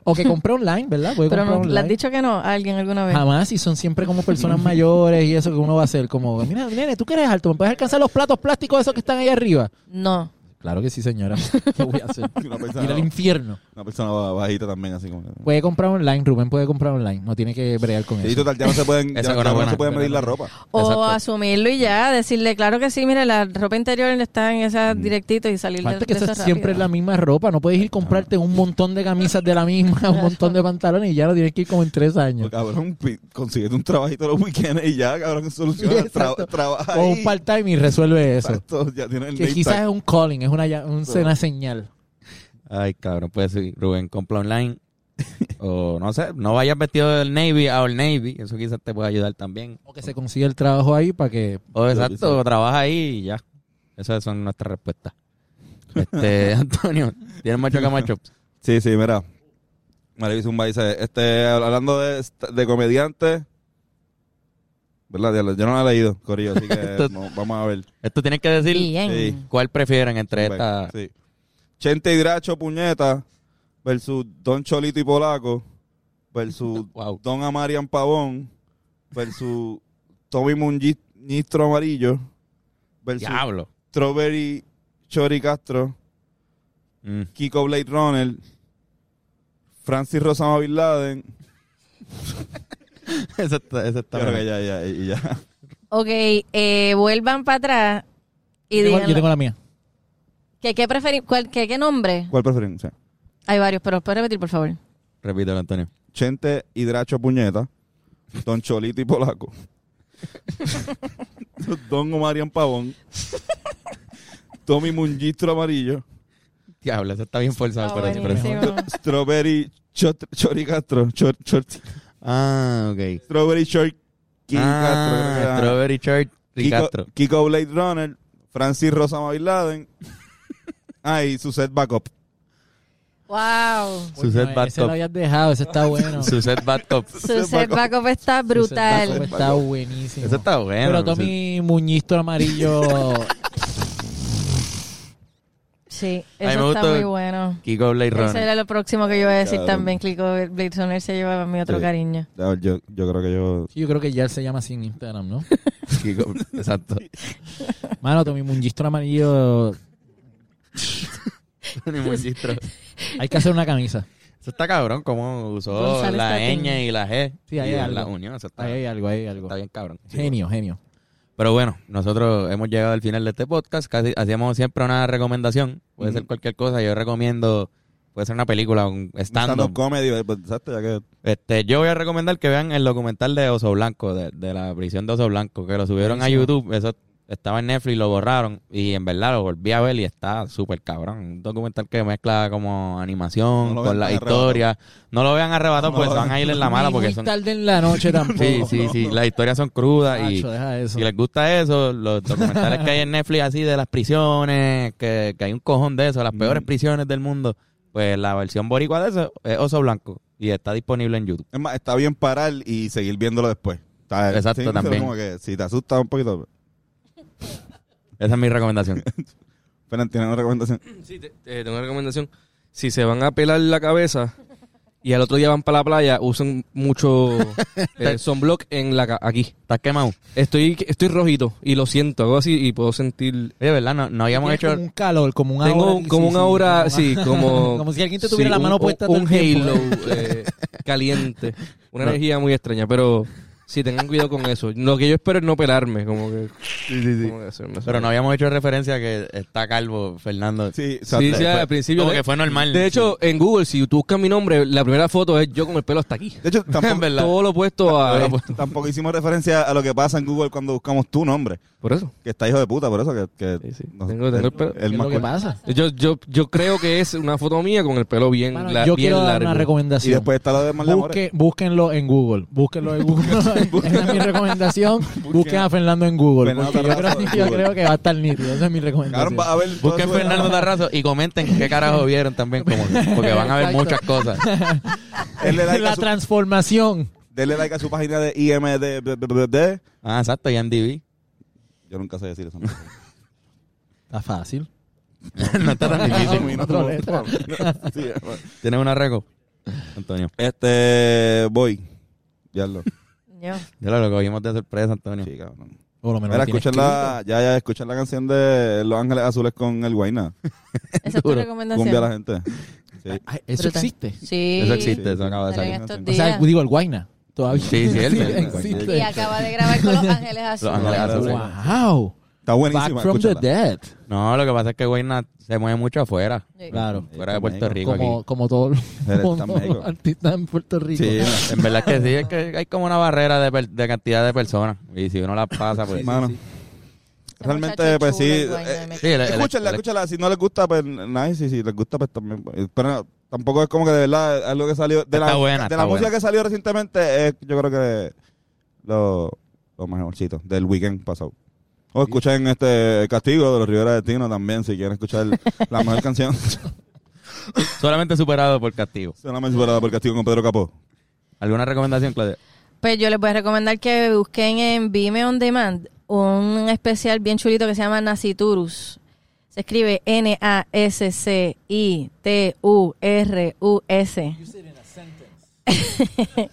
Speaker 5: O que compré online, ¿verdad?
Speaker 6: Pero no, ¿le has dicho que no a alguien alguna vez?
Speaker 5: Jamás, y son siempre como personas mayores y eso que uno va a hacer. Como, mira, nene, tú que eres alto, ¿me puedes alcanzar los platos plásticos esos que están ahí arriba?
Speaker 6: No.
Speaker 5: Claro que sí, señora. ¿Qué voy a hacer?
Speaker 3: Una persona,
Speaker 5: Ir al infierno.
Speaker 3: una persona ba- bajita también, así como. que-
Speaker 5: Puede comprar online, Rubén puede comprar online. No tiene que bregar con
Speaker 3: Sí,
Speaker 5: eso.
Speaker 3: total, ya no se pueden, ya,
Speaker 1: Esa
Speaker 3: no
Speaker 1: buena.
Speaker 3: se puede medir la ropa.
Speaker 6: O
Speaker 1: Exacto.
Speaker 6: asumirlo y ya, decirle, claro que sí, mire, la ropa interior está en esa directito y salir de,
Speaker 5: Aparte que
Speaker 6: de
Speaker 5: eso siempre es la
Speaker 6: rápido.
Speaker 5: misma ropa. No puedes ir comprarte un montón de camisas de la misma, un montón de pantalones y ya lo tienes que ir como en tres años.
Speaker 3: Pues, cabrón, pi- consíguete un trabajito los weekends y ya, cabrón, soluciona.
Speaker 5: Exacto.
Speaker 3: Tra- trabaja
Speaker 5: O
Speaker 3: ahí.
Speaker 5: un part-time y resuelve eso.
Speaker 3: Exacto, ya tiene el
Speaker 5: Que
Speaker 3: name
Speaker 5: quizás
Speaker 3: tag.
Speaker 5: es un calling, es una, ya- un- una señal.
Speaker 1: Ay, cabrón, pues sí, Rubén compra online. o no sé, no vayas vestido del Navy a Old Navy. Eso quizás te puede ayudar también.
Speaker 5: O que se consiga el trabajo ahí para que...
Speaker 1: O exacto,
Speaker 3: quizás.
Speaker 1: trabaja ahí y ya. Esas son nuestras respuestas. Este, Antonio, ¿tienes macho camacho?
Speaker 3: Sí, sí, mira. Maravilla Zumba dice, este, hablando de, de comediantes, ¿verdad? Yo no lo he leído, Corillo, así que
Speaker 1: Esto-
Speaker 3: no, vamos a ver.
Speaker 1: Esto tienes que decir
Speaker 6: Bien.
Speaker 3: Sí.
Speaker 1: cuál prefieren entre
Speaker 3: Zumba,
Speaker 1: estas.
Speaker 3: Sí. Chente Hidracho Puñeta versus Don Cholito y Polaco versus
Speaker 1: Wow.
Speaker 3: Don Amarian Pavón versus Tommy Munistro Amarillo versus
Speaker 1: Diablo.
Speaker 3: Strawberry Chori Castro
Speaker 1: Mm.
Speaker 3: Kiko Blade Runner, Francis Rosama Bin Laden.
Speaker 1: Esa está, esa está
Speaker 3: Yo creo que ya, ya, y ya.
Speaker 6: Ok, eh, vuelvan para atrás y
Speaker 5: Yo tengo,
Speaker 6: digan
Speaker 5: yo tengo la mía.
Speaker 6: ¿qué, qué, preferi- cuál- qué, qué nombre.
Speaker 3: ¿Cuál prefieren? O sea,
Speaker 6: Hay varios, pero puedes repetir, por favor.
Speaker 1: Repítelo, Antonio.
Speaker 3: Chente Hidracho Puñeta, Don Cholito y Polaco, Don Omarian Pavón, Tommy Mungistro Amarillo,
Speaker 1: Diablo, eso está bien forzado.
Speaker 6: Ah,
Speaker 1: pero sí, pero sí.
Speaker 6: buenísimo.
Speaker 3: Strawberry Chot- Chori Castro, Chor- Chor-
Speaker 1: Ah, ok.
Speaker 3: Strawberry que
Speaker 1: Ah. Strawberry Chart
Speaker 3: Kiko. Kiko Blade Runner, Francis Rosama Bin Laden, ah, y su set backup.
Speaker 6: Wow.
Speaker 1: Suset
Speaker 5: Coño,
Speaker 1: Bad
Speaker 5: ese lo habías dejado, ese está bueno.
Speaker 1: Suset Bad Cop.
Speaker 6: Su set backup está
Speaker 5: Ese
Speaker 6: brutal.
Speaker 5: está buenísimo.
Speaker 1: Eso está bueno.
Speaker 5: Pero Tommy Muñistro amarillo.
Speaker 6: Sí, eso está
Speaker 1: gustó-
Speaker 6: muy bueno.
Speaker 1: Kiko Blade
Speaker 6: Eso
Speaker 1: Runner.
Speaker 6: era lo próximo que yo iba a decir también. Clico Blade Runner se llevaba mi otro
Speaker 3: Sí.
Speaker 6: cariño.
Speaker 3: Yo, yo creo que yo.
Speaker 5: yo creo que ya él se llama así en Instagram, ¿no?
Speaker 1: Kiko, exacto.
Speaker 5: Mano, Tommy Muñistro amarillo.
Speaker 1: Ni magistro.
Speaker 5: Hay que hacer una camisa.
Speaker 1: Eso está cabrón, como usó
Speaker 6: González
Speaker 1: la
Speaker 6: Tatín.
Speaker 1: ñ y la G.
Speaker 5: Sí, ahí
Speaker 1: y
Speaker 5: hay
Speaker 1: la
Speaker 5: algo.
Speaker 1: unión. Eso está,
Speaker 5: Ahí hay algo, ahí hay algo.
Speaker 1: está bien cabrón.
Speaker 5: Genio, genio.
Speaker 1: Pero bueno, nosotros hemos llegado al final de este podcast. Casi hacíamos siempre una recomendación. Puede ser cualquier cosa. Yo recomiendo, puede ser una película, un
Speaker 3: Stand-up
Speaker 1: stand-up.
Speaker 3: comedy, pues, ya que.
Speaker 1: Este, yo voy a recomendar que vean el documental de Oso Blanco, de, de la prisión de Oso Blanco, que lo subieron
Speaker 5: Buenísimo.
Speaker 1: a YouTube. Eso estaba en Netflix, lo borraron. Y en verdad lo volví a ver y está súper cabrón. Un documental que mezcla como animación
Speaker 3: No
Speaker 1: con la historia. No lo vean arrebatado
Speaker 3: No
Speaker 1: porque se van a ir en la mala porque
Speaker 5: muy
Speaker 1: son...
Speaker 5: tarde en la noche tampoco.
Speaker 1: Sí, sí, sí. Las historias son crudas y... Si les gusta eso, los documentales que hay en Netflix así de las prisiones, que, que hay un cojón de eso, las peores
Speaker 3: Mm.
Speaker 1: prisiones del mundo, pues la versión boricua de eso es Oso Blanco y está disponible en YouTube.
Speaker 3: Es más, está bien parar y seguir viéndolo después. Está-
Speaker 1: Exacto, también.
Speaker 3: Como que si te asusta un poquito.
Speaker 1: Esa es mi recomendación.
Speaker 3: Pero tiene una recomendación.
Speaker 4: Sí, te- eh, tengo una recomendación. Si se van a pelar la cabeza y al otro día van para la playa, usen mucho eh, sunblock en la ca- aquí.
Speaker 1: ¿Estás quemado?
Speaker 4: Estoy estoy rojito y lo siento, hago así y puedo sentir
Speaker 1: Oye, ¿verdad? No, no habíamos
Speaker 5: Tienes
Speaker 1: hecho...
Speaker 5: como un calor, como un
Speaker 4: Tengo
Speaker 5: aura
Speaker 4: un-
Speaker 5: aquí,
Speaker 4: como
Speaker 5: sí,
Speaker 4: un aura,
Speaker 5: como-
Speaker 4: sí, como...
Speaker 5: Como si alguien te tuviera
Speaker 4: sí,
Speaker 5: la mano
Speaker 4: un-
Speaker 5: puesta
Speaker 4: Un,
Speaker 5: tiempo.
Speaker 4: halo eh, caliente. Una energía muy extraña, pero sí, tengan cuidado con eso. Lo que yo espero es no pelarme, como que... como que eso, no sé.
Speaker 1: Pero no habíamos hecho referencia a que está calvo Fernando.
Speaker 3: Sí,
Speaker 4: Sí, sí, al principio...
Speaker 1: Como
Speaker 4: de-
Speaker 1: que fue normal.
Speaker 4: De hecho, en Google, si tú buscas mi nombre, la primera foto es yo con el pelo hasta aquí.
Speaker 3: De hecho, tampoco.
Speaker 4: Todo lo opuesto a...
Speaker 3: tampoco hicimos referencia a lo que pasa en Google cuando buscamos tu nombre.
Speaker 4: Por eso.
Speaker 3: Que está hijo de puta, por eso que... que
Speaker 4: Sí, sí.
Speaker 3: no-
Speaker 4: Tengo- tengo el pelo-
Speaker 5: ¿Qué es
Speaker 3: más
Speaker 5: lo que pasa?
Speaker 4: Yo, yo, yo creo que es una foto mía con el pelo bien, la-
Speaker 5: yo
Speaker 4: bien
Speaker 5: quiero dar
Speaker 4: largo.
Speaker 5: una
Speaker 3: Y
Speaker 5: recomendación.
Speaker 3: después está lo de.
Speaker 5: Busque, búsquenlo en Google. Búsquenlo en Google. Esa es mi recomendación. Busquen a Fernando en Google.
Speaker 3: Fernando
Speaker 5: porque yo, creo, yo creo que va a estar nítido. Esa es mi recomendación.
Speaker 3: va a ver
Speaker 1: Busquen Fernando Tarrazo y comenten qué carajo vieron también, como, porque van a ver muchas cosas.
Speaker 5: La transformación.
Speaker 3: denle like a su página de IMD.
Speaker 1: Ah, exacto, y MDB.
Speaker 3: Yo nunca sé decir eso.
Speaker 5: Está fácil.
Speaker 1: no está tan difícil. ¿Tienes una reco? Antonio.
Speaker 3: Este, voy. Ya lo.
Speaker 6: Yo.
Speaker 1: Ya lo cogimos de sorpresa, Antonio.
Speaker 3: Sí, cabrón.
Speaker 5: Por lo menos
Speaker 3: Mira, escuchen la, ya, ya, escuchen la canción de Los Ángeles Azules con el Guayna.
Speaker 6: Esa es tu recomendación.
Speaker 3: Cumbia a la gente. Sí.
Speaker 5: escrito. Ay, Eso
Speaker 6: Brutal.
Speaker 5: existe.
Speaker 6: Sí.
Speaker 1: Eso existe,
Speaker 3: Sí,
Speaker 1: eso acaba de salir.
Speaker 5: O sea, digo, el Guayna. Todavía
Speaker 1: Sí, sí, él- él-
Speaker 5: existe.
Speaker 6: Y acaba de grabar con Los Ángeles Azules.
Speaker 1: Ángeles Azules.
Speaker 5: Wow.
Speaker 3: Está buenísima.
Speaker 5: Back from the
Speaker 3: escúchala.
Speaker 5: dead.
Speaker 1: No, lo que pasa es que Wayna se mueve mucho afuera.
Speaker 6: Sí.
Speaker 5: Claro.
Speaker 1: Fuera de Puerto Rico
Speaker 5: Como,
Speaker 1: aquí.
Speaker 5: como todos los artistas en Puerto Rico.
Speaker 3: Sí,
Speaker 1: En verdad es que sí, es que hay como una barrera de, per- de cantidad de personas. Y si uno la pasa, pues...
Speaker 3: Mano. Realmente, pues sí. eh,
Speaker 1: Sí, él-
Speaker 3: escúchenla. Si no les gusta, pues nice. Y si les gusta, pues también. Pero tampoco es como que de verdad es algo que salió. De
Speaker 1: Está
Speaker 3: la,
Speaker 1: buena,
Speaker 3: de
Speaker 1: está
Speaker 3: la música
Speaker 1: buena.
Speaker 3: que salió recientemente, es, yo creo que lo, lo mejorcito del weekend pasado. O escuchen este Castigo de los Rivera de Tino también, si quieren escuchar la mejor canción.
Speaker 1: Solamente superado por castigo.
Speaker 3: Solamente superada por Castigo con Pedro Capó.
Speaker 1: ¿Alguna recomendación, Claudia?
Speaker 6: Pues yo les voy a recomendar que busquen en Vime On Demand un especial bien chulito que se llama Naciturus. Se escribe N-A-S-C-I-T-U-R-U-S.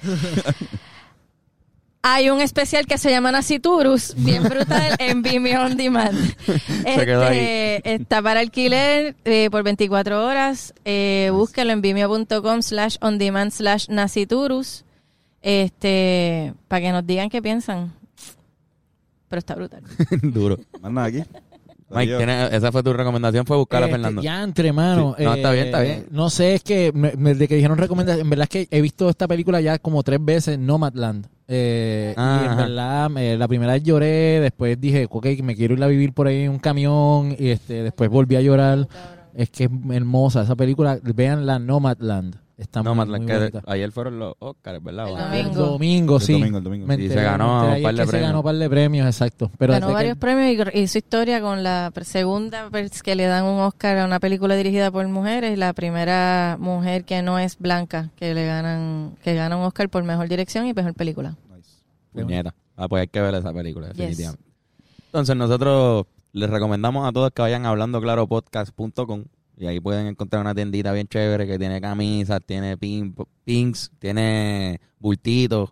Speaker 6: Hay un especial que se llama Naciturus, bien brutal, en Vimeo On Demand. Este, está para alquiler eh, por 24 horas. Eh, Búsquenlo en vimeo.com slash on demand slash Naciturus. Este, para que nos digan qué piensan. Pero está brutal.
Speaker 1: Duro.
Speaker 3: Más nada aquí.
Speaker 1: Mike, ¿tienes- esa fue tu recomendación, fue buscar a
Speaker 5: Este,
Speaker 1: Fernando.
Speaker 5: Ya entre mano.
Speaker 1: Sí. No, está bien, está bien.
Speaker 5: No sé, es que me- me- desde que dijeron recomendación, en verdad es que he visto esta película ya como tres veces, Nomadland. Eh,
Speaker 1: Ah,
Speaker 5: y en
Speaker 1: ajá.
Speaker 5: verdad, me- la primera vez lloré, después dije, ok, me quiero ir a vivir por ahí en un camión, y este después volví a llorar. Es que es hermosa esa película. Vean la Nomadland. Está
Speaker 1: No,
Speaker 5: muy,
Speaker 1: más
Speaker 5: muy
Speaker 1: que ayer fueron los Oscars, ¿verdad?
Speaker 6: El domingo.
Speaker 5: El domingo,
Speaker 3: El
Speaker 5: sí.
Speaker 3: domingo, el domingo.
Speaker 5: Me
Speaker 1: Sí, se ganó un par de
Speaker 5: que Se
Speaker 1: premios.
Speaker 5: ganó un par de premios, exacto. Pero
Speaker 6: Ganó
Speaker 5: que-
Speaker 6: varios premios y hizo historia con la segunda vez que le dan un Oscar a una película dirigida por mujeres, la primera mujer que no es blanca que le ganan que gana un Oscar por mejor dirección y mejor película.
Speaker 1: Puñeta. Ah, pues hay que ver esa película,
Speaker 6: Yes.
Speaker 1: definitivamente. Entonces, nosotros les recomendamos a todos que vayan a hablandoclaropodcast.com y ahí pueden encontrar una tiendita bien chévere que tiene camisas, tiene pin, pins, tiene bultitos.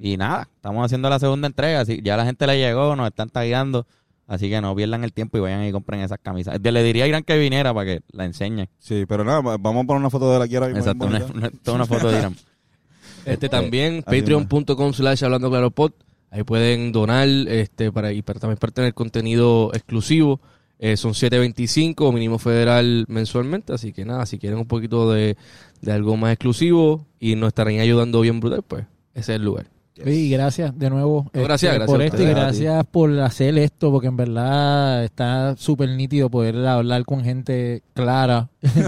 Speaker 1: Y nada, estamos haciendo la segunda entrega. Así, ya la gente le llegó, nos están tagueando. Así que no pierdan el tiempo y vayan y compren esas camisas. Le diría a Irán que viniera para que la enseñe.
Speaker 3: Sí, pero nada, vamos a poner una foto de la quiera.
Speaker 1: Exacto, una, una- toda una foto de Irán.
Speaker 4: Este también,
Speaker 3: Así
Speaker 4: patreon.com slash hablando claro pod. Ahí pueden donar este para y para también para tener contenido exclusivo. Eh, son 7.25 mínimo federal mensualmente, así que nada, si quieren un poquito de, de algo más exclusivo y nos estarán ayudando bien brutal, pues ese es el lugar.
Speaker 5: Sí, gracias de nuevo
Speaker 4: No, gracias,
Speaker 5: este,
Speaker 4: gracias
Speaker 5: por esto y gracias por hacer esto, porque en verdad está súper nítido poder hablar con gente clara
Speaker 1: con,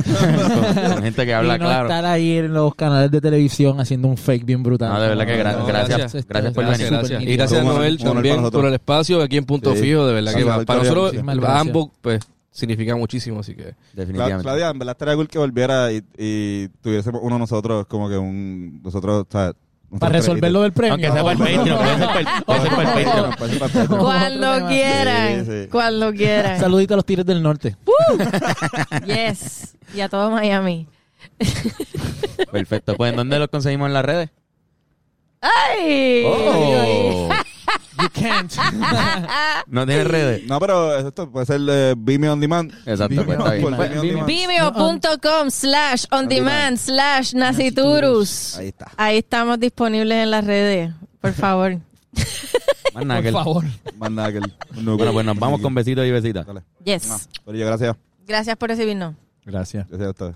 Speaker 1: con gente que habla
Speaker 5: y no
Speaker 1: claro.
Speaker 5: estar ahí en los canales de televisión haciendo un fake bien brutal.
Speaker 1: No, de verdad que gra-
Speaker 4: No,
Speaker 1: gracias,
Speaker 4: gracias.
Speaker 1: gracias, por venir.
Speaker 4: gracias. Y gracias a Noel también por el espacio aquí en Punto
Speaker 3: Sí.
Speaker 4: Fijo, de verdad que para, nosotros, ambos, pues significa muchísimo, así que
Speaker 1: Definitivamente.
Speaker 3: Claudia, en verdad estaría cool que volviera y, y tuviésemos uno de nosotros como que un... Nosotros, o sea,
Speaker 5: Para resolver lo del premio.
Speaker 1: Aunque sea para el Patreon, puede ser para el- puede ser para el Patreon.
Speaker 3: Patreon.
Speaker 6: Cuando quieran,
Speaker 3: Sí, sí.
Speaker 6: cuando quieran.
Speaker 5: Saludito a los Tigres del Norte.
Speaker 6: Yes. Y a todo Miami.
Speaker 1: Perfecto. Pues, ¿en dónde los conseguimos en las redes?
Speaker 6: ¡Ay!
Speaker 1: Oh.
Speaker 5: You can't.
Speaker 1: ¿No tienes redes?
Speaker 3: No, pero esto puede ser eh, Vimeo On Demand.
Speaker 1: Exacto, pues está bien.
Speaker 6: Vimeo.com slash on demand slash naciturus.
Speaker 3: Ahí está.
Speaker 6: Ahí estamos disponibles en las redes. Por favor.
Speaker 1: Más nada
Speaker 5: Por
Speaker 1: el-
Speaker 5: favor.
Speaker 3: Más nada que el...
Speaker 1: Bueno, pues nos vamos con besitos y besitas.
Speaker 3: Dale.
Speaker 6: Yes.
Speaker 3: Corillo, gracias.
Speaker 6: Gracias por recibirnos.
Speaker 5: Gracias.
Speaker 3: Gracias a ustedes.